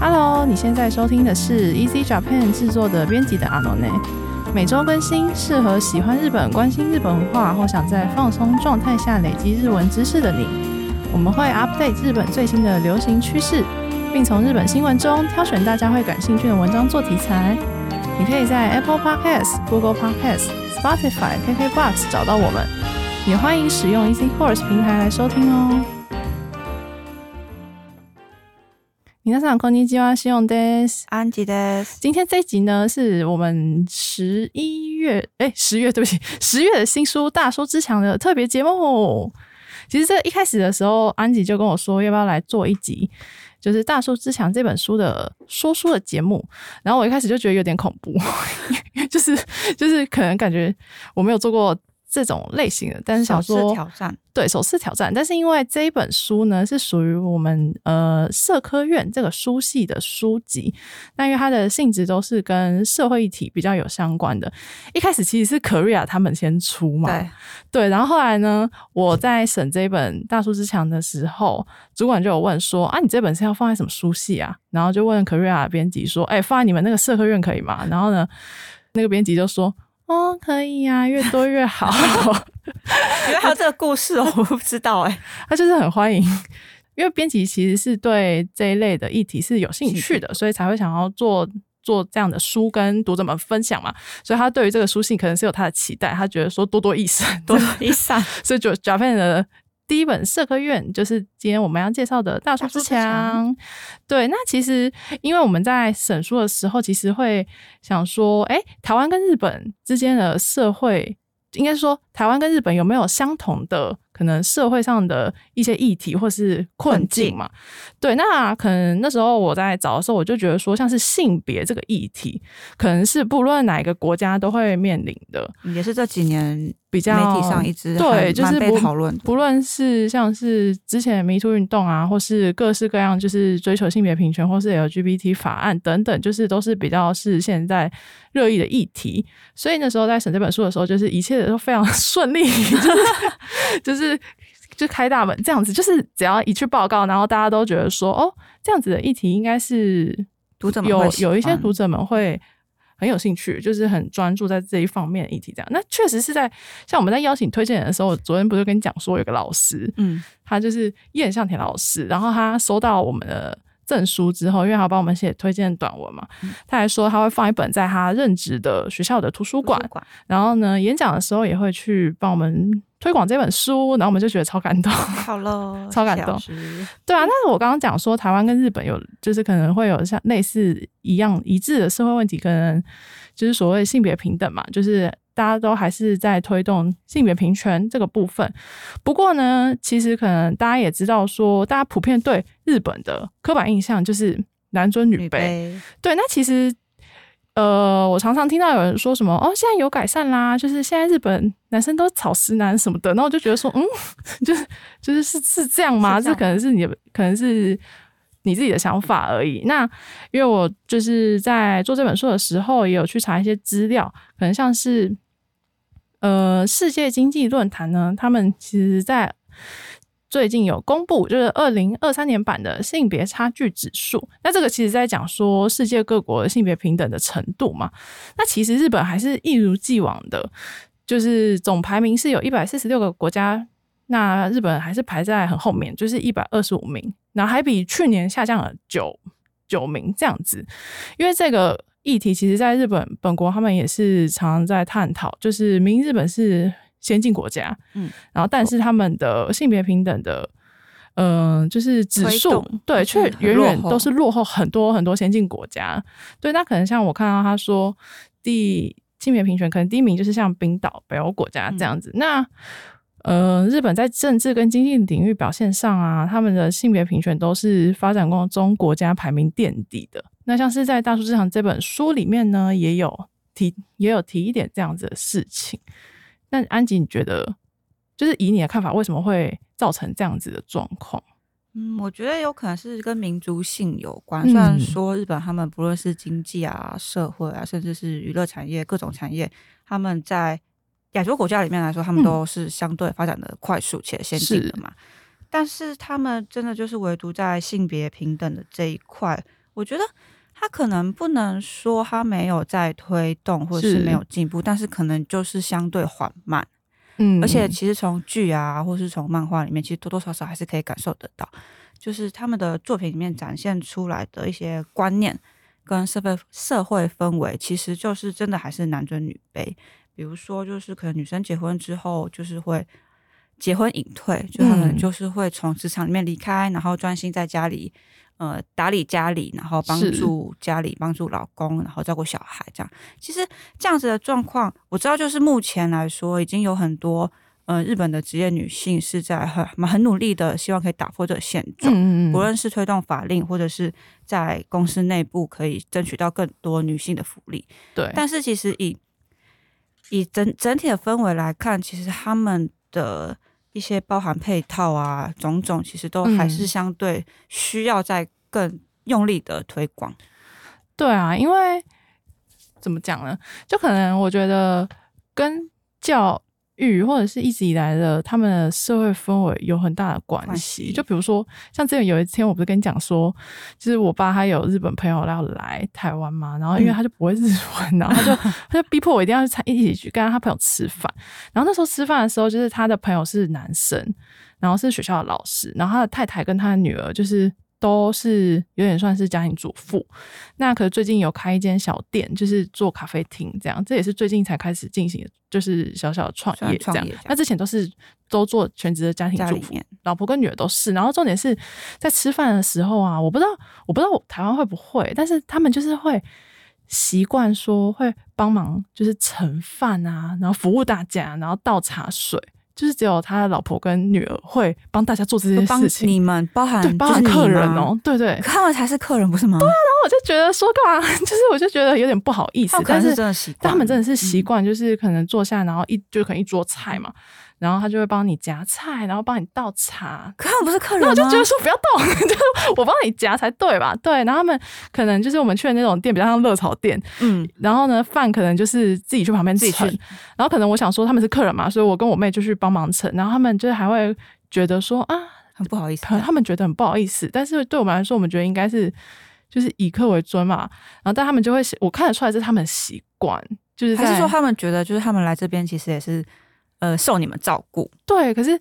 Hello，你现在收听的是 Easy Japan 制作的编辑的阿诺内，每周更新，适合喜欢日本、关心日本文化或想在放松状态下累积日文知识的你。我们会 update 日本最新的流行趋势，并从日本新闻中挑选大家会感兴趣的文章做题材。你可以在 Apple Podcast、Google Podcasts、Spotify、KKBox 找到我们，也欢迎使用 Easy Course 平台来收听哦。皆さんこんにちは、しおんです。安吉的今天这一集呢，是我们十一月，哎，十月，对不起，十月的新书《大叔之强》的特别节目。其实这一开始的时候，安吉就跟我说，要不要来做一集，就是《大叔之强》这本书的说书的节目。然后我一开始就觉得有点恐怖，就是就是可能感觉我没有做过 这种类型的，但是想说挑战，对首次挑战，但是因为这一本书呢是属于我们呃社科院这个书系的书籍，那因为它的性质都是跟社会议题比较有相关的。一开始其实是 Korea 他们先出嘛，对对，然后后来呢，我在审这一本《大叔之强》的时候，主管就有问说啊，你这本是要放在什么书系啊？然后就问 Korea 的编辑说，哎、放在你们那个社科院可以吗？然后呢，那个编辑就说。哦，可以呀、越多越好。原来还有这个故事哦，我不知道哎。他就是很欢迎，因为编辑其实是对这一类的议题是有兴趣的，所以才会想要做做这样的书跟读者们分享嘛。所以他对于这个书信可能是有他的期待，他觉得说多多益善，多多益善，所以就 Japan 的第一本社科院就是今天我们要介绍的《大叔之大叔之强强》。对，那其实因为我们在审书的时候，其实会想说，哎，台湾跟日本之间的社会，应该说台湾跟日本有没有相同的可能社会上的一些议题或是困境嘛？对，那可能那时候我在找的时候，我就觉得说，像是性别这个议题，可能是不论哪一个国家都会面临的。也是这几年比较媒体上一直对，就是不讨论。不论是像是之前的迷途运动啊，或是各式各样就是追求性别平权，或是 LGBT 法案等等，就是都是比较是现在热议的议题。所以那时候在审这本书的时候，就是一切都非常 顺利，就是 就是就开大门这样子，就是只要一去报告，然后大家都觉得说，哦，这样子的议题应该是读者们有有一些读者们会很有兴趣，就是很专注在这一方面的议题。这样，那确实是在像我们在邀请推荐人的时候，我昨天不是跟你讲说有个老师，嗯，他就是叶向田老师，然后他收到我们的证书之后，因为他帮我们写推荐短文嘛，嗯。他还说他会放一本在他任职的学校的图书馆图，书馆。然后呢，演讲的时候也会去帮我们推广这本书，然后我们就觉得超感动。好了，超感动对啊，但是我刚刚讲说，台湾跟日本有就是可能会有像类似一样一致的社会问题，可能就是所谓性别平等嘛，就是大家都还是在推动性别平权这个部分。不过呢，其实可能大家也知道说，大家普遍对日本的刻板印象就是男尊女卑。对，那其实。呃，我常常听到有人说什么哦，现在有改善啦，就是现在日本男生都草食男什么的，然后我就觉得说，嗯，就是就是是是这样吗？这可能是你的，可能是你自己的想法而已。那因为我就是在做这本书的时候，也有去查一些资料，可能像是呃世界经济论坛呢，他们其实在最近有公布，就是二零二三年版的性别差距指数。那这个其实在讲说世界各国性别平等的程度嘛。那其实日本还是一如既往的，就是总排名是有一百四十六个国家，那日本还是排在很后面，就是一百二十五名，然后还比去年下降了九九名这样子。因为这个议题，其实在日本本国他们也是常常在探讨，就是明日本是先进国家，嗯，然后但是他们的性别平等的。嗯、就是指数对，却远远都是落后很多很多先进国家。对，那可能像我看到他说第性别平权，可能第一名就是像冰岛、北欧国家这样子。那呃，日本在政治跟经济领域表现上啊，他们的性别平权都是发展中国家排名垫底的。那像是在《大叔之堂》这本书里面呢，也有提也有提一点这样子的事情。那安吉，你觉得就是以你的看法，为什么会造成这样子的状况？嗯，我觉得有可能是跟民族性有关。嗯虽然说日本他们不论是经济啊、社会啊，甚至是娱乐产业各种产业，他们在亚洲国家里面来说，他们嗯都是相对发展的快速且先进的嘛。但是他们真的就是唯独在性别平等的这一块，我觉得他可能不能说他没有在推动，或者是是没有进步，但是可能就是相对缓慢。嗯而且其实从剧啊，或是从漫画里面，其实多多少少还是可以感受得到，就是他们的作品里面展现出来的一些观念跟社会社会氛围，其实就是真的还是男尊女卑。比如说，就是可能女生结婚之后，就是会结婚隐退，就他们嗯就是会从职场里面离开，然后专心在家里。呃，打理家里，然后帮助家里，帮助老公，然后照顾小孩，这样。其实这样子的状况，我知道，就是目前来说，已经有很多呃日本的职业女性是在很很努力的，希望可以打破这个现状。嗯嗯不论是推动法令，或者是在公司内部可以争取到更多女性的福利，对，但是其实以以整整体的氛围来看，其实他们的一些包含配套啊，种种其实都还是嗯相对需要在更用力的推广。对啊，因为怎么讲呢？就可能我觉得跟教育或者是一直以来的他们的社会氛围有很大的关关系。就比如说，像之前有一天，我不是跟你讲说，就是我爸他有日本朋友要来台湾嘛，然后因为嗯他就不会日文，然后他就 他就逼迫我一定要去参一起去跟他朋友吃饭。然后那时候吃饭的时候，就是他的朋友是男生，然后是学校的老师，然后他的太太跟他的女儿就是都是有点算是家庭主妇。那可是最近有开一间小店，就是做咖啡厅这样，这也是最近才开始进行，就是小小的创业这样。那之前都是都做全职的家庭主妇，老婆跟女儿都是。然后重点是在吃饭的时候啊，我不知道我不知道台湾会不会，但是他们就是会习惯说会帮忙，就是盛饭啊，然后服务大家，然后倒茶水。就是只有他的老婆跟女儿会帮大家做这就帮些事情，你们包含对，包含客人吗哦，对对。他们才是客人，不是吗？对啊，然后我就觉得说干嘛，就是我就觉得有点不好意思。但是真的习惯，他们真的是习嗯。惯，就是可能坐下，然后一就可能一桌菜嘛，然后他就会帮你夹菜，然后帮你倒茶。可他们不是客人？那我就觉得说不要动，就是我帮你夹才对吧？对，然后他们可能就是我们去的那种店，比较像热炒店，嗯，然后呢饭可能就是自己去旁边自己盛去，然后可能我想说他们是客人嘛，所以我跟我妹就去帮忙盛，然后他们就是还会觉得说啊，很不好意思可，能他们觉得很不好意思，但是对我们来说，我们觉得应该是就是以客为尊嘛。然后但他们就会，我看得出来这是他们的习惯，就是还是说他们觉得就是他们来这边其实也是呃受你们照顾。对，可是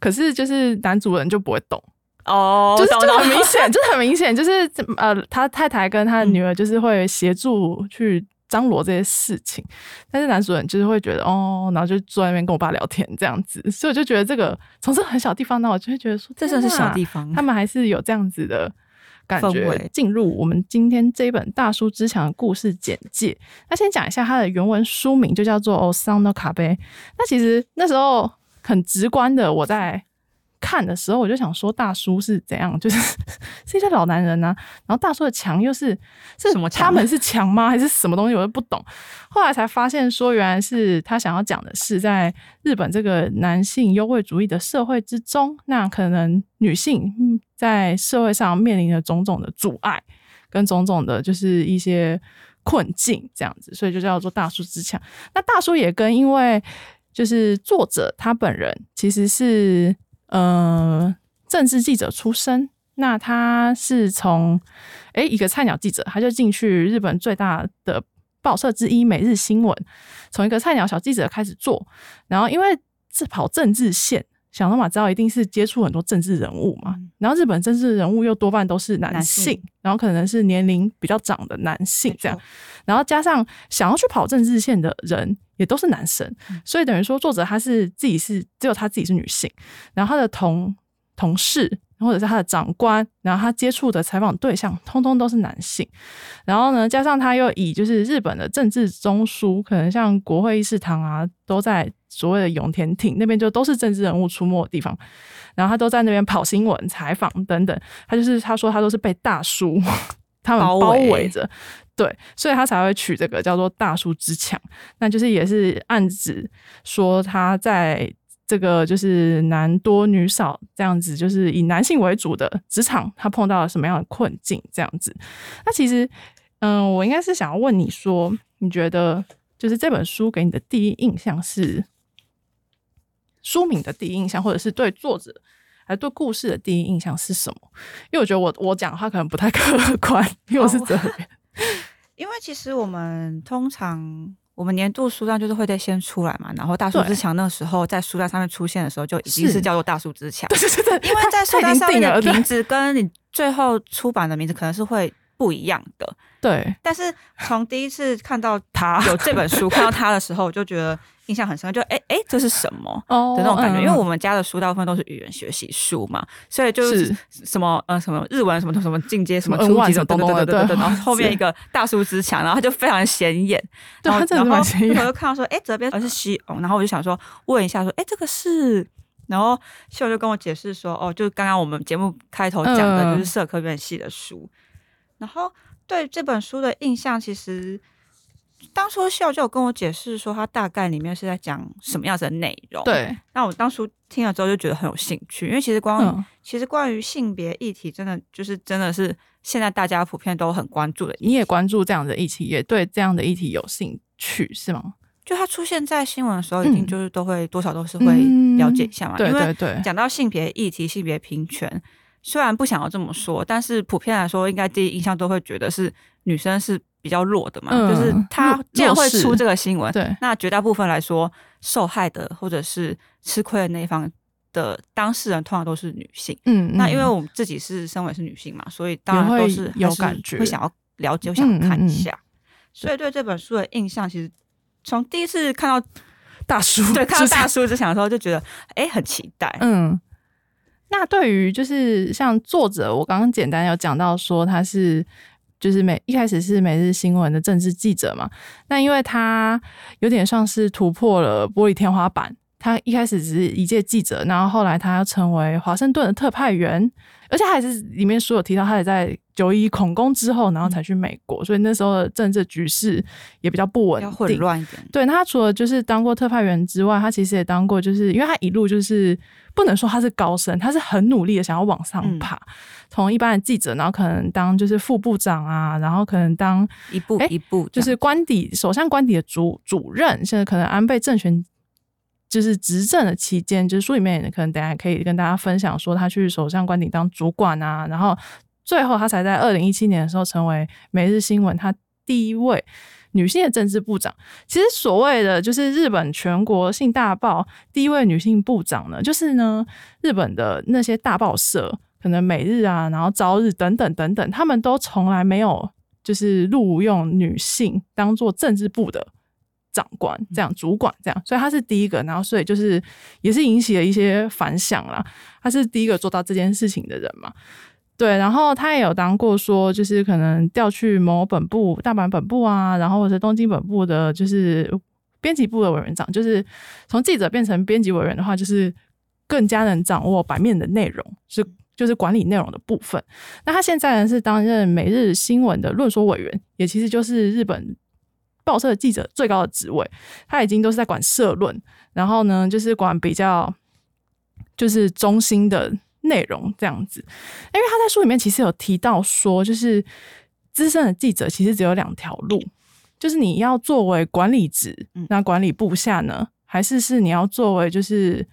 可是就是男主人就不会懂，哦就是就很明显，就是很明显，就是 呃，他太太跟他的女儿就是会协助去。张罗这些事情，但是男主人就是会觉得哦，然后就坐在那边跟我爸聊天这样子，所以我就觉得这个从这很小地方呢，我就会觉得说，这算是小地方，他们还是有这样子的感觉。进入我们今天这一本《大叔之强》的故事简介，那先讲一下它的原文书名，就叫做《o s a n o Kabe》。那其实那时候很直观的，我在看的时候，我就想说，大叔是怎样？就是 是一些老男人呐、然后大叔的强又是是什么他们是强吗？还是什么东西？我都不懂。后来才发现，说原来是他想要讲的是，在日本这个男性优惠主义的社会之中，那可能女性嗯在社会上面临的种种的阻碍，跟种种的就是一些困境，这样子，所以就叫做大叔之强。那大叔也跟因为就是作者他本人其实是呃政治记者出身，那他是从诶一个菜鸟记者，他就进去日本最大的报社之一《每日新闻》，从一个菜鸟小记者开始做，然后因为是跑政治线。想办法知道一定是接触很多政治人物嘛，然后日本政治人物又多半都是男男性，然后可能是年龄比较长的男性这样，然后加上想要去跑政治线的人也都是男生，所以等于说作者他是自己是只有他自己是女性，然后他的同同事或者是他的长官，然后他接触的采访对象通通都是男性，然后呢，加上他又以就是日本的政治中枢，可能像国会议事堂啊，都在所谓的永田町那边，就都是政治人物出没的地方，然后他都在那边跑新闻、采访等等，他就是他说他都是被大叔 他们包围着。对，所以他才会取这个叫做“大叔之强”，那就是也是暗指说他在这个就是男多女少这样子，就是以男性为主的职场，他碰到了什么样的困境这样子。那其实，嗯，我应该是想要问你说，你觉得就是这本书给你的第一印象是书名的第一印象，或者是对作者还对故事的第一印象是什么？因为我觉得我我讲的话可能不太 客观，因为我是这边。因为其实我们通常我们年度书单就是会得先出来嘛，然后大树之墙那个时候在书单上面出现的时候就已经是叫做大树之墙，对对对，因为在书单上面的名字跟你最后出版的名字可能是会不一样的。对但是从第一次看到他有这本书，看到他的时候，我就觉得印象很深，就哎哎，这是什么？哦的那种感觉，因为我们们家的书大部分都是语言学习书嘛，所以就是什么呃什么日文什么什么进阶什么初 N1 级什么什么东东的对对对然后后面一个大叔之墙，然后它就非常显眼，然后然后我就看到说，哎，这边是西欧，然后我就想说问一下说，哎，这个是。然后秀就跟我解释说，哦，就是刚刚我们节目开头讲的，嗯就是社科院系的书。然后对这本书的印象，其实当初秀就有跟我解释说，他大概里面是在讲什么样子的内容。，对，那我当初听了之后就觉得很有兴趣，因为其实光、嗯，其实关于性别议题，真的就是真的是现在大家普遍都很关注的。你也关注这样的议题，也对这样的议题有兴趣是吗？就它出现在新闻的时候，一定嗯就是都会、多少都是会了解一下嘛，对因为对对，讲到性别议题、性别平权，虽然不想要这么说，但是普遍来说，应该第一印象都会觉得是女生是比较弱的嘛。嗯就是她弱既然会出这个新闻，对那绝大部分来说，受害的或者是吃亏的那一方的当事人，通常都是女性。嗯，那因为嗯我们自己是身为是女性嘛，所以当然都是有感觉会想要了解，会想要看嗯嗯嗯一下。所以对这本书的印象，其实从第一次看到大叔 对看到大叔之想的时候，就觉得哎、很期待。嗯，那对于就是像作者，我刚刚简单有讲到说他是就是每一开始是每日新闻的政治记者嘛，那因为他有点像是突破了玻璃天花板。他一开始只是一届记者，然后后来他要成为华盛顿的特派员，而且还是里面书有提到，他也在九一恐攻之后，然后才去美国，所以那时候的政治局势也比较不稳比较定，混乱一点，对，那他除了就是当过特派员之外，他其实也当过，就是因为他一路就是不能说他是高升，他是很努力的想要往上嗯。爬，从一般的记者，然后可能当就是副部长啊，然后可能当一步哎一步就是官邸首相官邸的主主任，现在可能安倍政权。就是执政的期间，就是书里面可能等下可以跟大家分享说，他去首相官邸当主管啊，然后最后他才在二零一七年的时候成为每日新闻他第一位女性的政治部长。其实所谓的就是日本全国性大报第一位女性部长呢，就是呢日本的那些大报社，可能每日啊，然后朝日等等等等，他们都从来没有就是录用女性当做政治部的。长官这样，主管这样，所以他是第一个，然后所以就是也是引起了一些反响啦。他是第一个做到这件事情的人嘛，对。然后他也有当过说，就是可能调去某本部、大阪本部啊，然后或者东京本部的，就是编辑部的委员长，就是从记者变成编辑委员的话，就是更加能掌握版面的内容，是就是管理内容的部分。那他现在呢是担任每日新闻的论说委员，也其实就是日本。报社的记者最高的职位，他已经都是在管社论，然后呢，就是管比较就是中心的内容这样子。因为他在书里面其实有提到说，就是资深的记者其实只有两条路，就是你要作为管理职嗯，那管理部下呢，还是是你要作为就是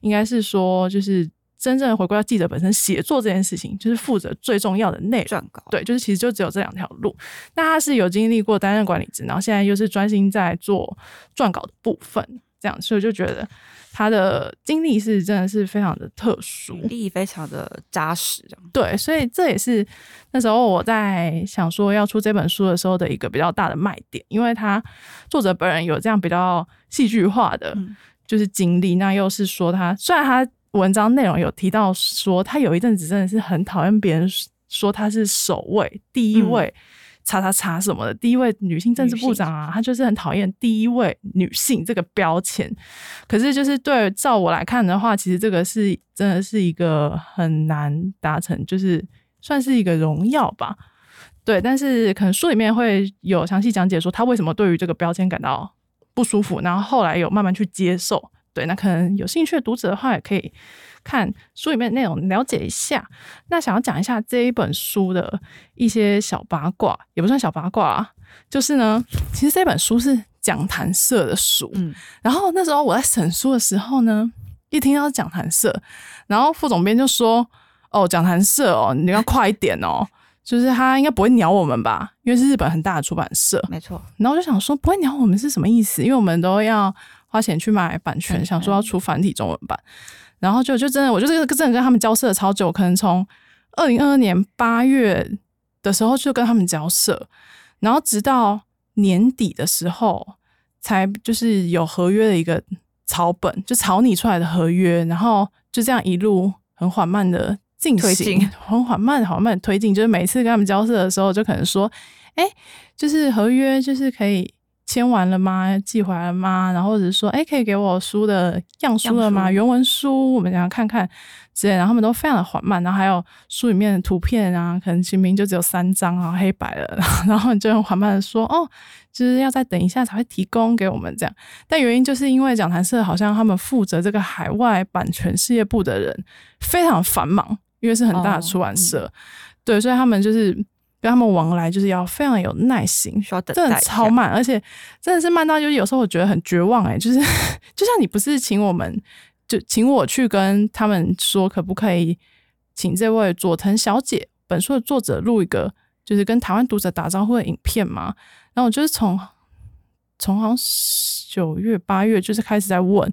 应该是说就是真正回归到记者本身写作这件事情，就是负责最重要的内容。撰稿，对，就是其实就只有这两条路。那他是有经历过担任管理职，然后现在又是专心在做撰稿的部分，这样，所以就觉得他的经历是真的是非常的特殊。经历非常的扎实，对，所以这也是那时候我在想说要出这本书的时候的一个比较大的卖点，因为他作者本人有这样比较戏剧化的嗯就是经历，那又是说他虽然他文章内容有提到说他有一阵子真的是很讨厌别人说他是首位、第一位。叉叉叉什么的，第一位女性政治部长啊，她就是很讨厌第一位女性这个标签。可是，就是对照我来看的话，其实这个是真的是一个很难达成，就是算是一个荣耀吧。对，但是可能书里面会有详细讲解说他为什么对于这个标签感到不舒服，然后后来有慢慢去接受。对，那可能有兴趣的读者的话，也可以看书里面的内容了解一下。那想要讲一下这一本书的一些小八卦，也不算小八卦啊，就是呢，其实这本书是讲谈社的书。嗯，然后那时候我在审书的时候呢，一听到讲谈社，然后副总编就说：“哦，讲谈社哦，你要快一点哦。”就是他应该不会鸟我们吧？因为是日本很大的出版社，没错。然后我就想说，不会鸟我们是什么意思？因为我们都要花钱去买版权，想说要出繁体中文版。然后就就真的，我就这个真的跟他们交涉了超久，可能从二零二二年八月的时候就跟他们交涉，然后直到年底的时候才就是有合约的一个草本，就草拟出来的合约，然后就这样一路很缓慢的。进行很缓慢、缓慢推进，就是每次跟他们交涉的时候，就可能说：“哎，就是合约，就是可以签完了吗？寄回来了吗？然后或者说，哎，可以给我书的样书了吗？原文书，我们想要看看之类。然后他们都非常的缓慢，然后还有书里面的图片啊，可能明明就只有三张啊，黑白的，然后你就很缓慢的说：哦，就是要再等一下才会提供给我们这样。但原因就是因为讲谈社好像他们负责这个海外版权事业部的人非常繁忙。因为是很大的出版社，对，所以他们就是跟他们往来，就是要非常有耐心，需要等，真的超慢，而且真的是慢到就是有时候我觉得很绝望哎，就是就像你不是请我们，就请我去跟他们说，可不可以请这位佐藤小姐本书的作者录一个，就是跟台湾读者打招呼的影片嘛？然后我就是从从好像九月八月就是开始在问，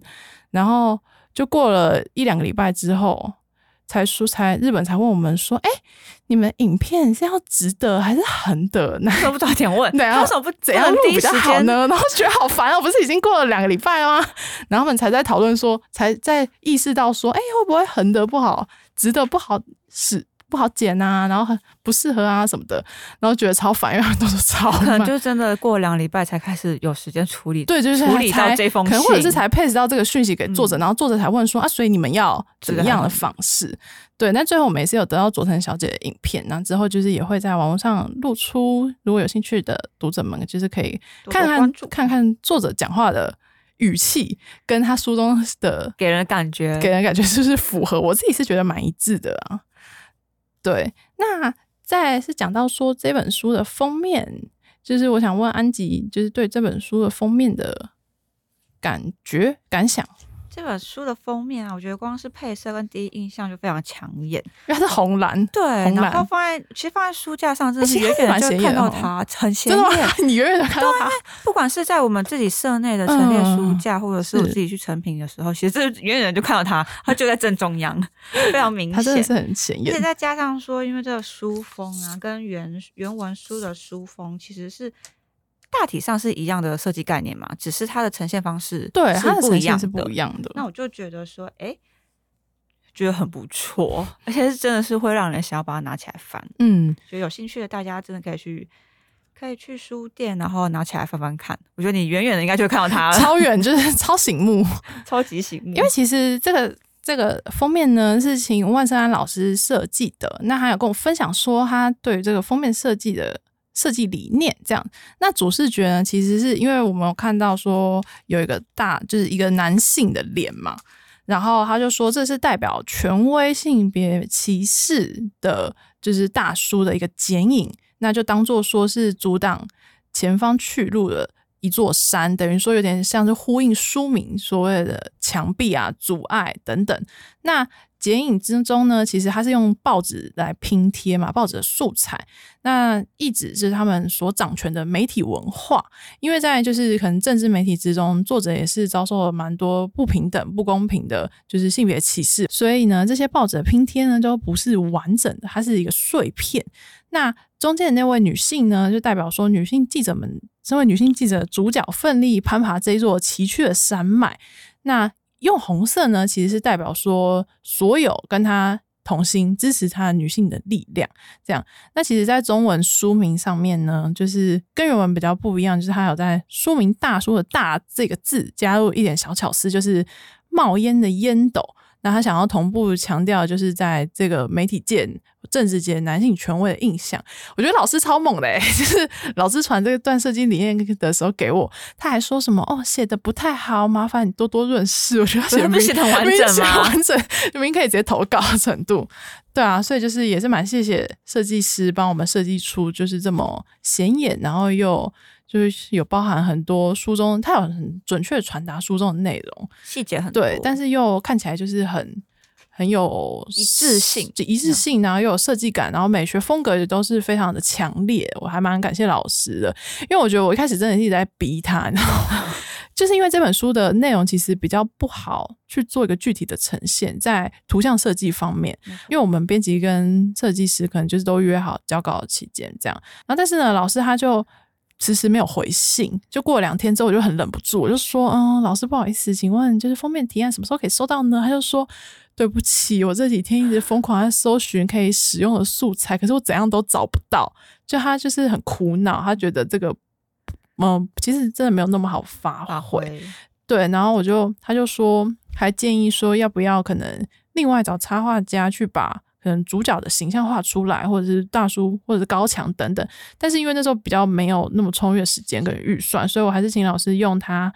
然后就过了一两个礼拜之后。才说才日本才问我们说，哎，你们影片是要直的还是横的？那都不早点问，对啊，为什么不怎样录比较好呢？然后觉得好烦啊，不是已经过了两个礼拜吗？然后我们才在讨论说，才在意识到说，哎，会不会横的不好，直的不好使？不好剪啊，然后很不适合啊什么的，然后觉得超烦，因为都是超可能就真的过两个礼拜才开始有时间处理，对，就是处理到这封信，可能或者是才配置到这个讯息给作者，然后作者才问说啊，所以你们要怎么样的方式？对，那最后我们也是有得到佐藤小姐的影片，然后之后就是也会在网络上露出，如果有兴趣的读者们，就是可以看看看看作者讲话的语气，跟他书中的给人感觉，给人感觉是不是符合？我自己是觉得蛮一致的啊。对，那再是讲到说这本书的封面，就是我想问安吉，就是对这本书的封面的感觉感想。这本书的封面啊，我觉得光是配色跟第一印象就非常抢眼，因为它是红蓝，对，然后放在其实放在书架上，真的是远远就看到它，很显眼。你远远的看到它，不管是在我们自己社内的陈列书架，或者是我自己去成品的时候，其实远远就看到它，它就在正中央，非常明显，它真的是很显眼。而且再加上说，因为这个书封啊，跟原原文书的书封其实是。大体上是一样的设计概念嘛，只是它的呈现方式对它的呈现是不一样的。那我就觉得说，哎，觉得很不错，而且是真的是会让人想要把它拿起来翻。嗯，所以有兴趣的大家真的可以去，可以去书店，然后拿起来翻翻看。我觉得你远远的应该就会看到它了，超远 就是超醒目，超级醒目。因为其实这个这个封面呢是请万圣安老师设计的，那他有跟我分享说他对于这个封面设计的。设计理念这样，那主视觉呢？其实是因为我们有看到说有一个大，就是一个男性的脸嘛，然后他就说这是代表权威性别歧视的，就是大叔的一个剪影，那就当做说是阻挡前方去路的一座山，等于说有点像是呼应书名所谓的墙壁啊、阻碍等等。那剪影之中呢，其实它是用报纸来拼贴嘛，报纸的素材。那一直是他们所掌权的媒体文化，因为在就是可能政治媒体之中，作者也是遭受了蛮多不平等、不公平的，就是性别歧视。所以呢，这些报纸的拼贴呢，都不是完整的，它是一个碎片。那中间的那位女性呢，就代表说女性记者们，身为女性记者主角，奋力攀爬这座崎岖的山脉。那用红色呢，其实是代表说所有跟他同心支持他的女性的力量。这样，那其实，在中文书名上面呢，就是跟原文比较不一样，就是他有在书名“大叔”的“大”这个字加入一点小巧思，就是冒烟的烟斗。那他想要同步强调，就是在这个媒体界政治界男性权威的印象。我觉得老师超猛的、欸，就是老师传这个段设计理念的时候给我，他还说什么哦写的不太好，麻烦你多多润饰。我觉得他写的不是写得很完整吗完整，明明可以直接投稿的程度。对啊，所以就是也是蛮谢谢设计师帮我们设计出就是这么显眼，然后又就是有包含很多书中，它有很准确的传达书中的内容，细节很多，对，但是又看起来就是很很有一致性就一致性，然后又有设计感，然后美学风格也都是非常的强烈。我还蛮感谢老师的，因为我觉得我一开始真的一直在逼他，你知道吗？就是因为这本书的内容其实比较不好去做一个具体的呈现，在图像设计方面，因为我们编辑跟设计师可能就是都约好交稿期间这样，然后但是呢，老师他就迟迟没有回信，就过了两天之后，我就很忍不住，我就说，嗯，老师不好意思，请问就是封面提案什么时候可以收到呢？他就说。对不起，我这几天一直疯狂在搜寻可以使用的素材，可是我怎样都找不到。就他就是很苦恼，他觉得这个，嗯，其实真的没有那么好发发挥。挥对，然后我就他就说，还建议说要不要可能另外找插画家去把可能主角的形象画出来，或者是大叔或者是高墙等等。但是因为那时候比较没有那么充裕的时间跟预算，所以我还是请老师用他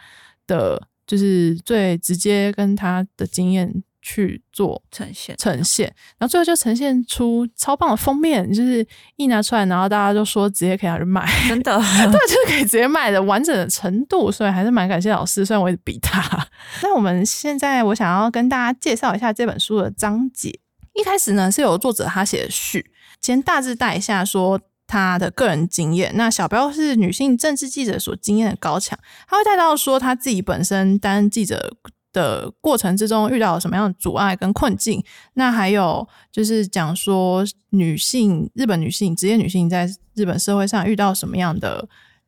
的就是最直接跟他的经验去做呈现呈现，然后最后就呈现出超棒的封面，就是一拿出来，然后大家就说直接可以拿去卖，真的 对，就是可以直接卖的完整的程度，所以还是蛮感谢老师，虽然我也比他。那我们现在我想要跟大家介绍一下这本书的章节，一开始呢是有作者他写的序，先大致带一下说。他的个人经验，那小标是女性政治记者所经验的高墙，他会带到说他自己本身担任记者的过程之中遇到了什么样的阻碍跟困境，那还有就是讲说女性日本女性职业女性在日本社会上遇到什么样的。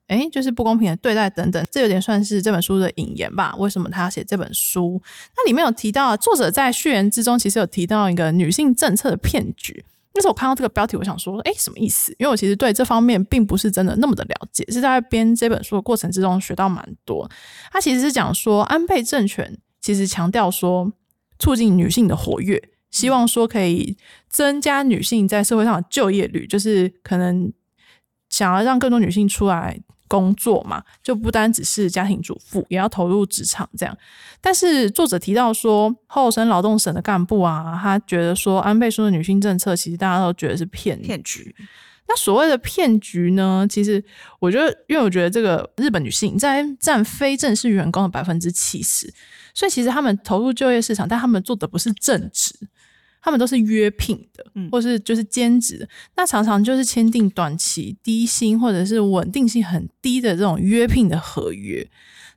诶，就是不公平的对待等等，这有点算是这本书的引言吧？为什么他要写这本书？那里面有提到，作者在序言之中其实有提到一个女性政策的骗局。那时候我看到这个标题，我想说，诶，什么意思？因为我其实对这方面并不是真的那么的了解，是在编这本书的过程之中学到蛮多。他其实是讲说，安倍政权其实强调说，促进女性的活跃，希望说可以增加女性在社会上的就业率，就是可能想要让更多女性出来工作嘛，就不单只是家庭主妇，也要投入职场这样。但是作者提到说，后生劳动省的干部啊，他觉得说安倍说的女性政策，其实大家都觉得是骗骗局。那所谓的骗局呢？其实我觉得，因为我觉得这个日本女性在占非正式员工的百分之七十，所以其实他们投入就业市场，但他们做的不是正职，他们都是约聘的，或是就是兼职的。那常常就是签订短期低薪或者是稳定性很低的这种约聘的合约。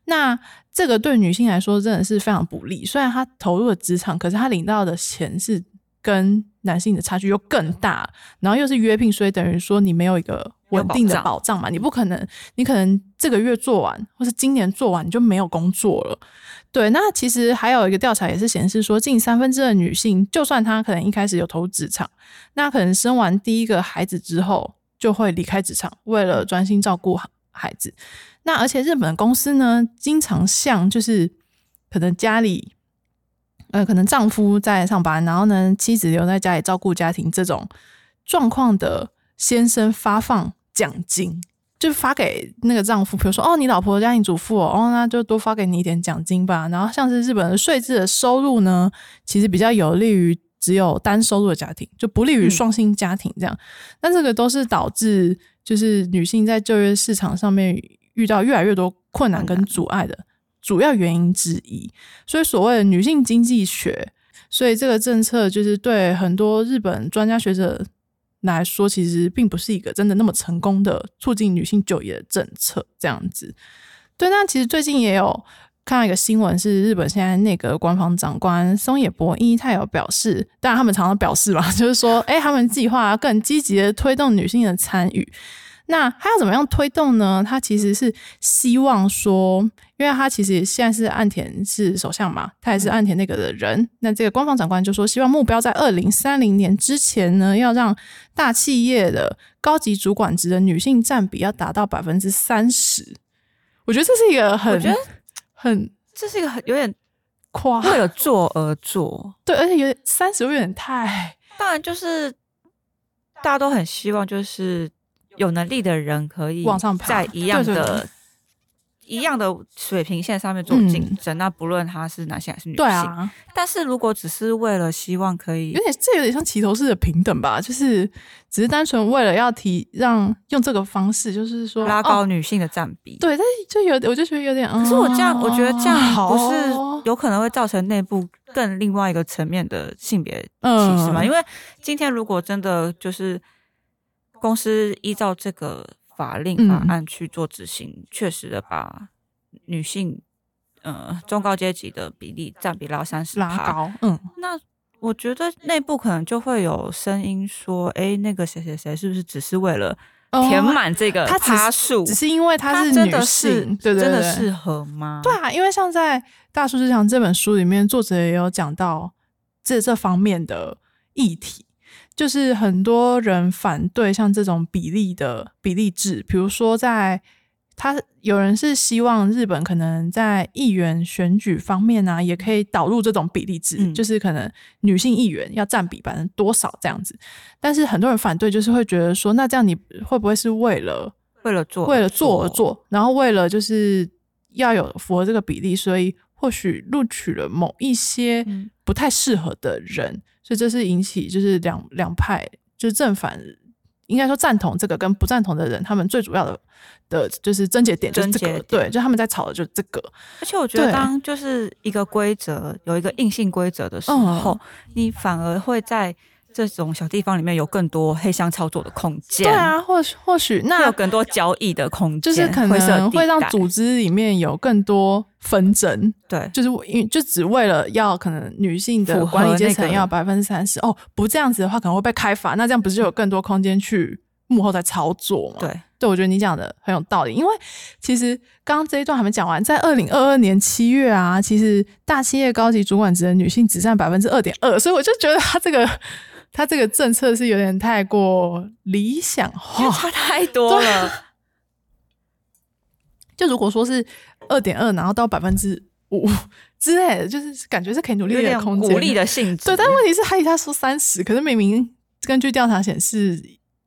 那这个对女性来说真的是非常不利。虽然她投入了职场，可是她领到的钱是跟男性的差距又更大，然后又是约聘，所以等于说你没有一个稳定的保障嘛，你不可能，你可能这个月做完，或是今年做完你就没有工作了。对，那其实还有一个调查也是显示说，近三分之二的女性，就算她可能一开始有投入职场，那可能生完第一个孩子之后就会离开职场，为了专心照顾孩子。那而且日本公司呢，经常向就是可能家里。呃，可能丈夫在上班，然后呢，妻子留在家里照顾家庭，这种状况的先生发放奖金，就发给那个丈夫，比如说，哦，你老婆家庭主妇哦，那就多发给你一点奖金吧。然后像是日本的税制的收入呢，其实比较有利于只有单收入的家庭，就不利于双薪家庭这样。那这个都是导致就是女性在就业市场上面遇到越来越多困难跟阻碍的。主要原因之一，所以所谓的女性经济学，所以这个政策就是对很多日本专家学者来说，其实并不是一个真的那么成功的促进女性就业的政策。这样子，对。那其实最近也有看到一个新闻，是日本现在内阁官方长官松野博一，他有表示，当然他们常常表示嘛，就是说，哎，他们计划更积极的推动女性的参与。那他要怎么样推动呢？他其实是希望说，因为他其实现在是岸田是首相嘛，他也是岸田那个的人。那这个官方长官就说，希望目标在二零三零年之前呢，要让大企业的高级主管职的女性占比要达到百分之三十。我觉得这是一个很，我觉得很，这是一个很有点夸，为了做而做。对，而且有点三十有点太，当然就是大家都很希望就是有能力的人可以往上爬在一样的。一样的水平线上面做竞争，那不论他是男性还是女性，对啊，但是如果只是为了希望可以有点这有点像齐头式的平等吧，就是只是单纯为了要提让用这个方式，就是说拉哦高女性的占比，对，但是就有我就觉得有点，可是我这样，我觉得这样好不是哦有可能会造成内部更另外一个层面的性别歧视吗？嗯因为今天如果真的就是公司依照这个法令嗯法案去做执行，确实的把女性呃中高阶级的比例占比拉三十拉高，嗯，那我觉得内部可能就会有声音说，哎，那个谁谁谁是不是只是为了填满这个哦他只是趴数？只是因为他是女他真的是性，对对对，真的适合吗？对啊，因为像在《大叔之强》这本书里面，作者也有讲到这这方面的议题，就是很多人反对像这种比例的比例制，比如说在他有人是希望日本可能在议员选举方面呢、也可以导入这种比例制，嗯。就是可能女性议员要占比百分之多少这样子。但是很多人反对，就是会觉得说，那这样你会不会是为了为了做为了做而，做，然后为了就是要有符合这个比例，所以或许录取了某一些嗯。不太适合的人，所以这是引起就是两两派就是正反，应该说赞同这个跟不赞同的人，他们最主要的的就是症结点就是这个，对，就他们在吵的就是这个，而且我觉得对当就是一个规则有一个硬性规则的时候，嗯你反而会在这种小地方里面有更多黑箱操作的空间，对啊，或许或许那有更多交易的空间，就是可能会让组织里面有更多纷争，对。就是因为就只为了要可能女性的管理阶层要百分之三十哦，不这样子的话可能会被开罚，那这样不是就有更多空间去幕后在操作吗？对，对，我觉得你讲的很有道理，因为其实刚刚这一段还没讲完，在二零二二年七月啊，其实大企业高级主管职的女性只占百分之二点二，所以我就觉得他这个他这个政策是有点太过理想化，差太多了。就如果说是二点二，然后到百分之五 之类的，就是感觉是可以努力的空间，鼓励的性质，对，但问题是，他一下说三十，可是明明根据调查显示，